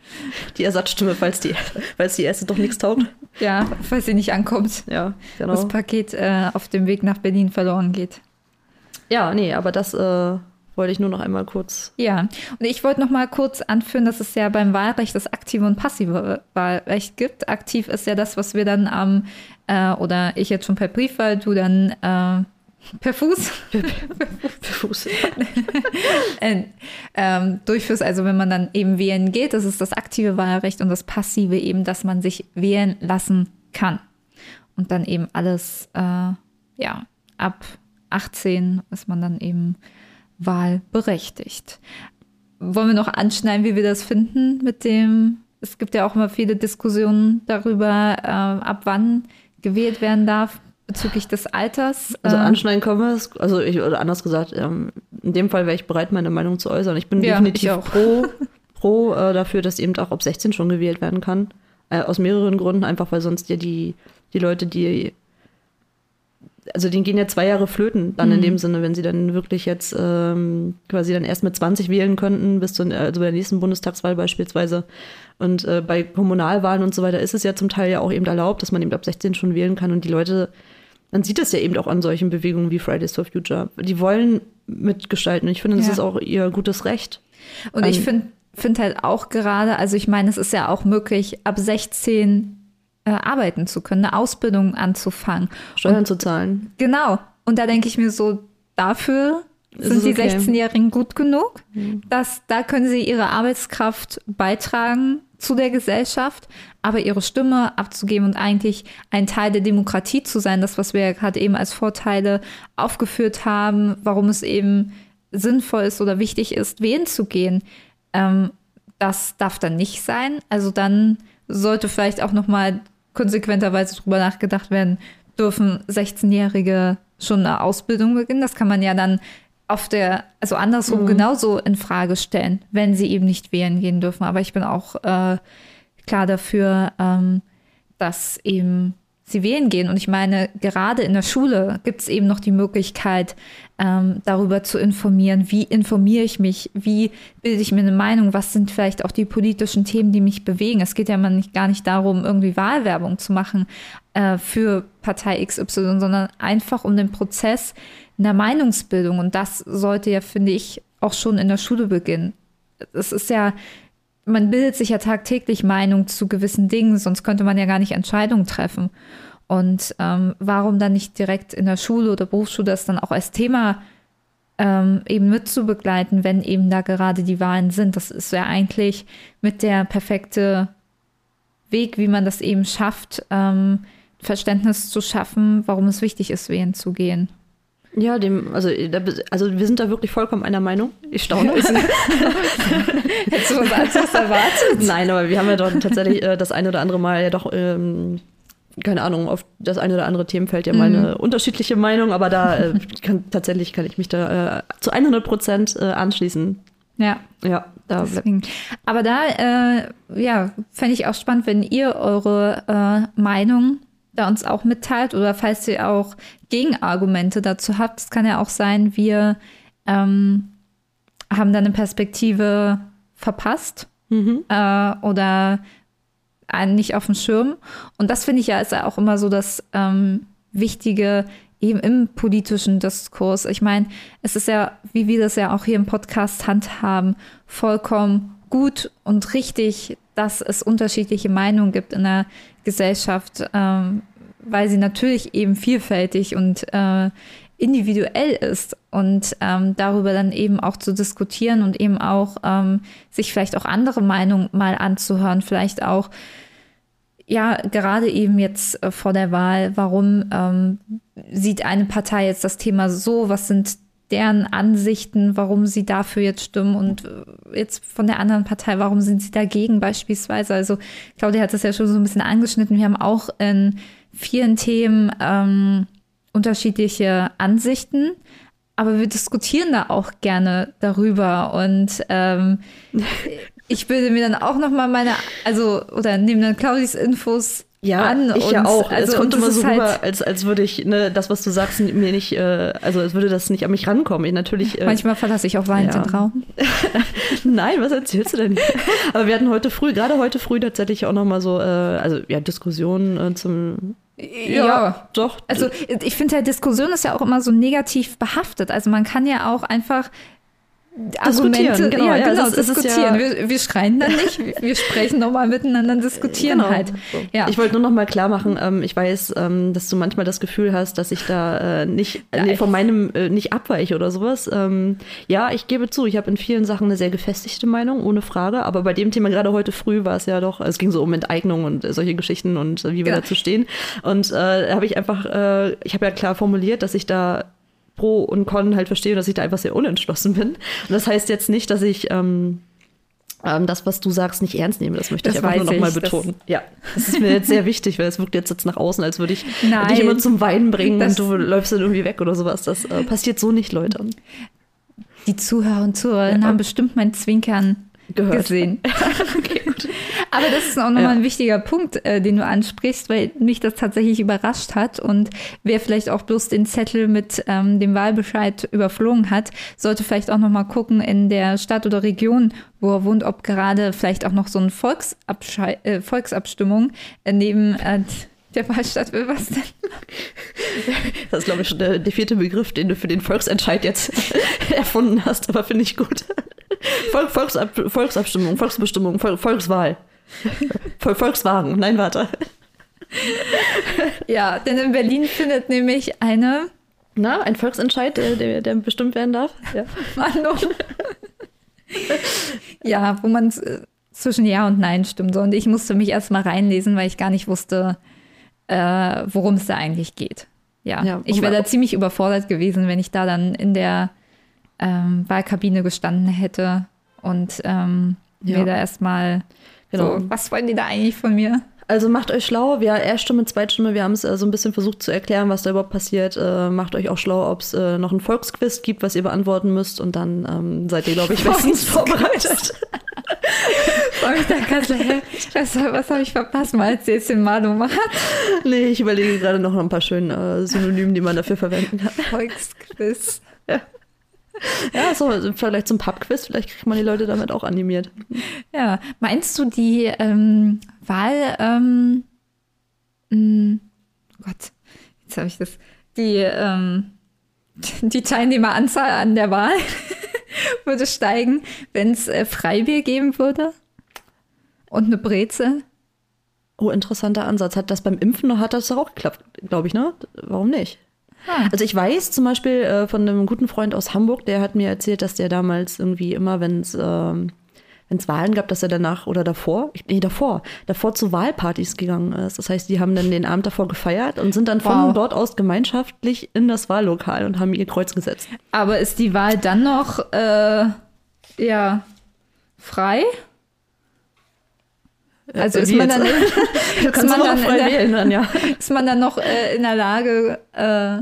die, Ersatzstimme, falls die, falls die erste doch nichts taugt. Ja, falls sie nicht ankommt. Ja, genau. Das Paket äh, auf dem Weg nach Berlin verloren geht. Ja, nee, aber das äh, wollte ich nur noch einmal kurz. Ja, und ich wollte noch mal kurz anführen, dass es ja beim Wahlrecht das aktive und passive Wahlrecht gibt. Aktiv ist ja das, was wir dann am, äh, oder ich jetzt schon per Briefwahl, du dann äh, per Fuß, per Fuß äh, ähm, durchführst. Also wenn man dann eben wählen geht, das ist das aktive Wahlrecht und das passive eben, dass man sich wählen lassen kann. Und dann eben alles, äh, ja, ab 18 ist man dann eben wahlberechtigt. Wollen wir noch anschneiden, wie wir das finden mit dem, es gibt ja auch immer viele Diskussionen darüber, äh, ab wann gewählt werden darf bezüglich des Alters. Also ähm, anschneiden können wir es, also ich, oder anders gesagt, ähm, in dem Fall wäre ich bereit, meine Meinung zu äußern. Ich bin ja, definitiv ich pro, pro äh, dafür, dass eben auch ab 16 schon gewählt werden kann. Äh, aus mehreren Gründen, einfach weil sonst ja die, die Leute, die also denen gehen ja zwei Jahre flöten, dann mhm. in dem Sinne, wenn sie dann wirklich jetzt ähm, quasi dann erst mit 20 wählen könnten, bis zu also bei der nächsten Bundestagswahl beispielsweise. Und äh, bei Kommunalwahlen und so weiter ist es ja zum Teil ja auch eben erlaubt, dass man eben ab 16 schon wählen kann und die Leute man sieht es ja eben auch an solchen Bewegungen wie Fridays for Future. Die wollen mitgestalten. Ich finde, das ja. ist auch ihr gutes Recht. Und ich ähm, finde find halt auch gerade, also ich meine, es ist ja auch möglich, ab 16 äh, arbeiten zu können, eine Ausbildung anzufangen. Steuern und, zu zahlen. Genau. Und da denke ich mir so, dafür sind die okay. 16-Jährigen gut genug, mhm. dass da können sie ihre Arbeitskraft beitragen zu der Gesellschaft, aber ihre Stimme abzugeben und eigentlich ein Teil der Demokratie zu sein, das, was wir ja gerade eben als Vorteile aufgeführt haben, warum es eben sinnvoll ist oder wichtig ist, wählen zu gehen, ähm, das darf dann nicht sein. Also dann sollte vielleicht auch noch mal konsequenterweise darüber nachgedacht werden, dürfen 16-Jährige schon eine Ausbildung beginnen. Das kann man ja dann auf der, also andersrum mhm. genauso in Frage stellen, wenn sie eben nicht wählen gehen dürfen. Aber ich bin auch äh, klar dafür, ähm, dass eben sie wählen gehen. Und ich meine, gerade in der Schule gibt es eben noch die Möglichkeit, ähm, darüber zu informieren, wie informiere ich mich, wie bilde ich mir eine Meinung, was sind vielleicht auch die politischen Themen, die mich bewegen. Es geht ja mal nicht, gar nicht darum, irgendwie Wahlwerbung zu machen äh, für Partei XY, sondern einfach um den Prozess, in der Meinungsbildung. Und das sollte ja, finde ich, auch schon in der Schule beginnen. Es ist ja man bildet sich ja tagtäglich Meinung zu gewissen Dingen, sonst könnte man ja gar nicht Entscheidungen treffen. Und ähm, warum dann nicht direkt in der Schule oder Berufsschule das dann auch als Thema ähm, eben mitzubegleiten, wenn eben da gerade die Wahlen sind? Das ist ja eigentlich mit der perfekte Weg, wie man das eben schafft, ähm, Verständnis zu schaffen, warum es wichtig ist, wählen zu gehen. Ja, dem, also, also wir sind da wirklich vollkommen einer Meinung. Ich staune. Hättest du was anderes erwartet? Nein, aber wir haben ja doch tatsächlich äh, das eine oder andere Mal ja doch, ähm, keine Ahnung, auf das eine oder andere Themenfeld ja mal eine mhm. unterschiedliche Meinung, aber da äh, kann, tatsächlich kann ich mich da äh, zu 100 Prozent äh, anschließen. Ja. Ja, da Deswegen. Aber da, äh, ja, fände ich auch spannend, wenn ihr eure äh, Meinung da uns auch mitteilt oder falls ihr auch Gegenargumente dazu habt. Es kann ja auch sein, wir ähm, haben da eine Perspektive verpasst mhm. äh, oder einen nicht auf dem Schirm. Und das finde ich ja ist ja auch immer so das ähm, Wichtige eben im politischen Diskurs. Ich meine, es ist ja, wie wir das ja auch hier im Podcast handhaben, vollkommen gut und richtig, dass es unterschiedliche Meinungen gibt in der Gesellschaft, ähm, weil sie natürlich eben vielfältig und äh, individuell ist und ähm, darüber dann eben auch zu diskutieren und eben auch ähm, sich vielleicht auch andere Meinungen mal anzuhören, vielleicht auch ja, gerade eben jetzt äh, vor der Wahl, warum ähm, sieht eine Partei jetzt das Thema so, was sind deren Ansichten, warum sie dafür jetzt stimmen und äh, jetzt von der anderen Partei, warum sind sie dagegen beispielsweise. Also Claudia hat das ja schon so ein bisschen angeschnitten. Wir haben auch in vielen Themen ähm, unterschiedliche Ansichten, aber wir diskutieren da auch gerne darüber und ähm, ich bilde mir dann auch noch mal meine, also oder nehme dann Claudis Infos ja, an. Ich ja auch. Also, es kommt immer so halt rüber, als, als würde ich, ne, das, was du sagst, mir nicht, äh, also als würde das nicht an mich rankommen. Ich natürlich. Äh, Manchmal verlasse ich auch weinend ja. den Raum. Nein, was erzählst du denn? Aber wir hatten heute früh, gerade heute früh tatsächlich auch noch mal so, äh, also ja, Diskussionen äh, zum ja, ja, doch. Also ich finde, ja, Diskussion ist ja auch immer so negativ behaftet. Also man kann ja auch einfach Argumente, genau, ja, genau, das, diskutieren. Ja wir, wir, schreien dann nicht, wir sprechen nochmal miteinander, diskutieren genau. halt. Ja. Ich wollte nur noch mal klar machen, ähm, ich weiß, ähm, dass du manchmal das Gefühl hast, dass ich da äh, nicht nee, von meinem äh, nicht abweiche oder sowas. Ähm, ja, ich gebe zu, ich habe in vielen Sachen eine sehr gefestigte Meinung, ohne Frage. Aber bei dem Thema gerade heute früh war es ja doch, es ging so um Enteignung und solche Geschichten und äh, wie wir dazu stehen. Und äh, habe ich einfach, äh, ich habe ja klar formuliert, dass ich da Pro und Con halt verstehe, dass ich da einfach sehr unentschlossen bin. Und das heißt jetzt nicht, dass ich ähm, ähm, das, was du sagst, nicht ernst nehme. Das möchte das ich einfach nur nochmal betonen. ja, das ist mir jetzt sehr wichtig, weil es wirkt jetzt, jetzt nach außen, als würde ich Nein, dich immer zum Weinen bringen und du läufst dann irgendwie weg oder sowas. Das äh, passiert so nicht, Leute. Die Zuhörer und Zuhörerinnen ja. haben bestimmt mein Zwinkern Gehört. gesehen. okay. Aber das ist auch nochmal ja. ein wichtiger Punkt, äh, den du ansprichst, weil mich das tatsächlich überrascht hat. Und wer vielleicht auch bloß den Zettel mit ähm, dem Wahlbescheid überflogen hat, sollte vielleicht auch nochmal gucken in der Stadt oder Region, wo er wohnt, ob gerade vielleicht auch noch so eine Volksabschei äh, Volksabstimmung neben äh, der Wahlstadt will was denn? Das ist, glaube ich, schon der, der, vierte Begriff, den du für den Volksentscheid jetzt erfunden hast, aber finde ich gut. Volk, Volksab, Volksabstimmung, Volksbestimmung, Volkswahl. Volkswagen, nein, warte. Ja, denn in Berlin findet nämlich eine. Na, ein Volksentscheid, der, der, bestimmt werden darf. Ja. Ja, wo man zwischen Ja und Nein stimmt. Und ich musste mich erst mal reinlesen, weil ich gar nicht wusste, äh, worum es da eigentlich geht. Ja, ja ich wäre da ziemlich überfordert gewesen, wenn ich da dann in der ähm, Wahlkabine gestanden hätte und ähm, ja. mir da erstmal Genau. So, was wollen die da eigentlich von mir? Also macht euch schlau, wir Erststimme, Zweitstimme, wir haben es äh, so ein bisschen versucht zu erklären, was da überhaupt passiert. Äh, macht euch auch schlau, ob es äh, noch ein Volksquiz gibt, was ihr beantworten müsst und dann ähm, seid ihr, glaube ich, bestens vorbereitet. Freue mich da gerade, was, was habe ich verpasst, mal als jetzt den Manu macht? Nee, ich überlege gerade noch ein paar schöne äh, Synonymen, die man dafür verwenden kann. Volksquiz. Ja. Ja, so Vergleich zum Pubquiz, vielleicht kriegt man die Leute damit auch animiert. Ja, meinst du die ähm, Wahl, ähm, mh, hm, Gott, jetzt habe ich das, die, ähm, die Teilnehmeranzahl an der Wahl würde steigen, wenn es äh, Freibier geben würde? Und eine Brezel? Oh, interessanter Ansatz. Hat das beim Impfen hat das doch auch geklappt, glaube ich, ne? Warum nicht? Ah. Also ich weiß zum Beispiel äh, von einem guten Freund aus Hamburg, der hat mir erzählt, dass der damals irgendwie immer, wenn es ähm, wenn's Wahlen gab, dass er danach oder davor, ich- nee, davor, davor zu Wahlpartys gegangen ist. Das heißt, die haben dann den Abend davor gefeiert und sind dann von Wow. dort aus gemeinschaftlich in das Wahllokal und haben ihr Kreuz gesetzt. Aber ist die Wahl dann noch, äh, ja, frei? Also ist man dann, kannst man dann der- wählen dann, ja. Ist man dann noch äh, in der Lage, äh,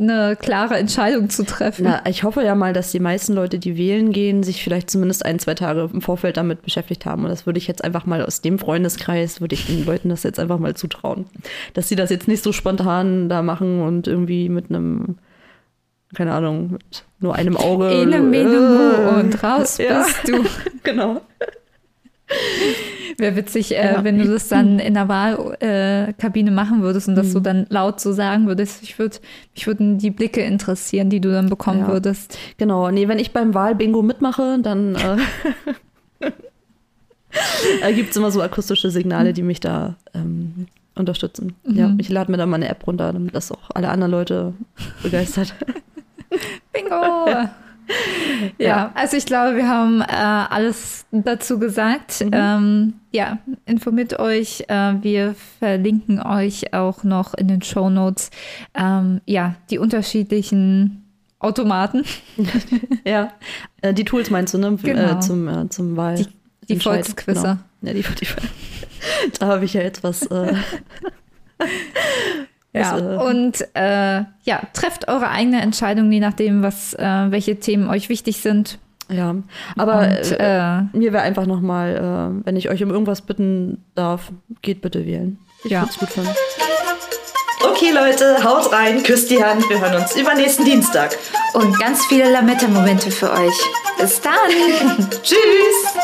eine klare Entscheidung zu treffen? Na, ich hoffe ja mal, dass die meisten Leute, die wählen gehen, sich vielleicht zumindest ein, zwei Tage im Vorfeld damit beschäftigt haben. Und das würde ich jetzt einfach mal aus dem Freundeskreis, würde ich den Leuten das jetzt einfach mal zutrauen. Dass sie das jetzt nicht so spontan da machen und irgendwie mit einem, keine Ahnung, mit nur einem Auge. Ene, mene, Äh, und raus ja. bist du. genau. Wäre witzig, äh, Ja. wenn du das dann in der Wahlkabine äh, machen würdest und das Mhm. so dann laut so sagen würdest. Ich würde, mich würden die Blicke interessieren, die du dann bekommen Ja. würdest. Genau. Nee, wenn ich beim Wahlbingo mitmache, dann äh, äh, gibt es immer so akustische Signale, die mich da ähm, unterstützen. Ja, ich lade mir dann mal eine App runter, damit das auch alle anderen Leute begeistert. Bingo! ja. Ja. also ich glaube, wir haben äh, alles dazu gesagt. Ähm, ja, informiert euch. Äh, wir verlinken euch auch noch in den Show Notes ähm, ja, die unterschiedlichen Automaten, ja. Äh, die Tools meinst du, ne? Genau. Äh, zum, äh, zum Wahl. Die- die. Volksquizze. Genau. Ja, die, die Da habe ich ja jetzt was. Äh, Ja, Das, äh, und äh, ja, trefft eure eigene Entscheidung, je nachdem, was, äh, welche Themen euch wichtig sind. ja. Aber und, äh, äh, mir wäre einfach nochmal, äh, wenn ich euch um irgendwas bitten darf, geht bitte wählen. Ich Ja. würde es gut finden. Okay, Leute, haut rein, küsst die Hand. Wir hören uns übernächsten Dienstag. Und ganz viele Lametta-Momente für euch. Bis dann! Tschüss!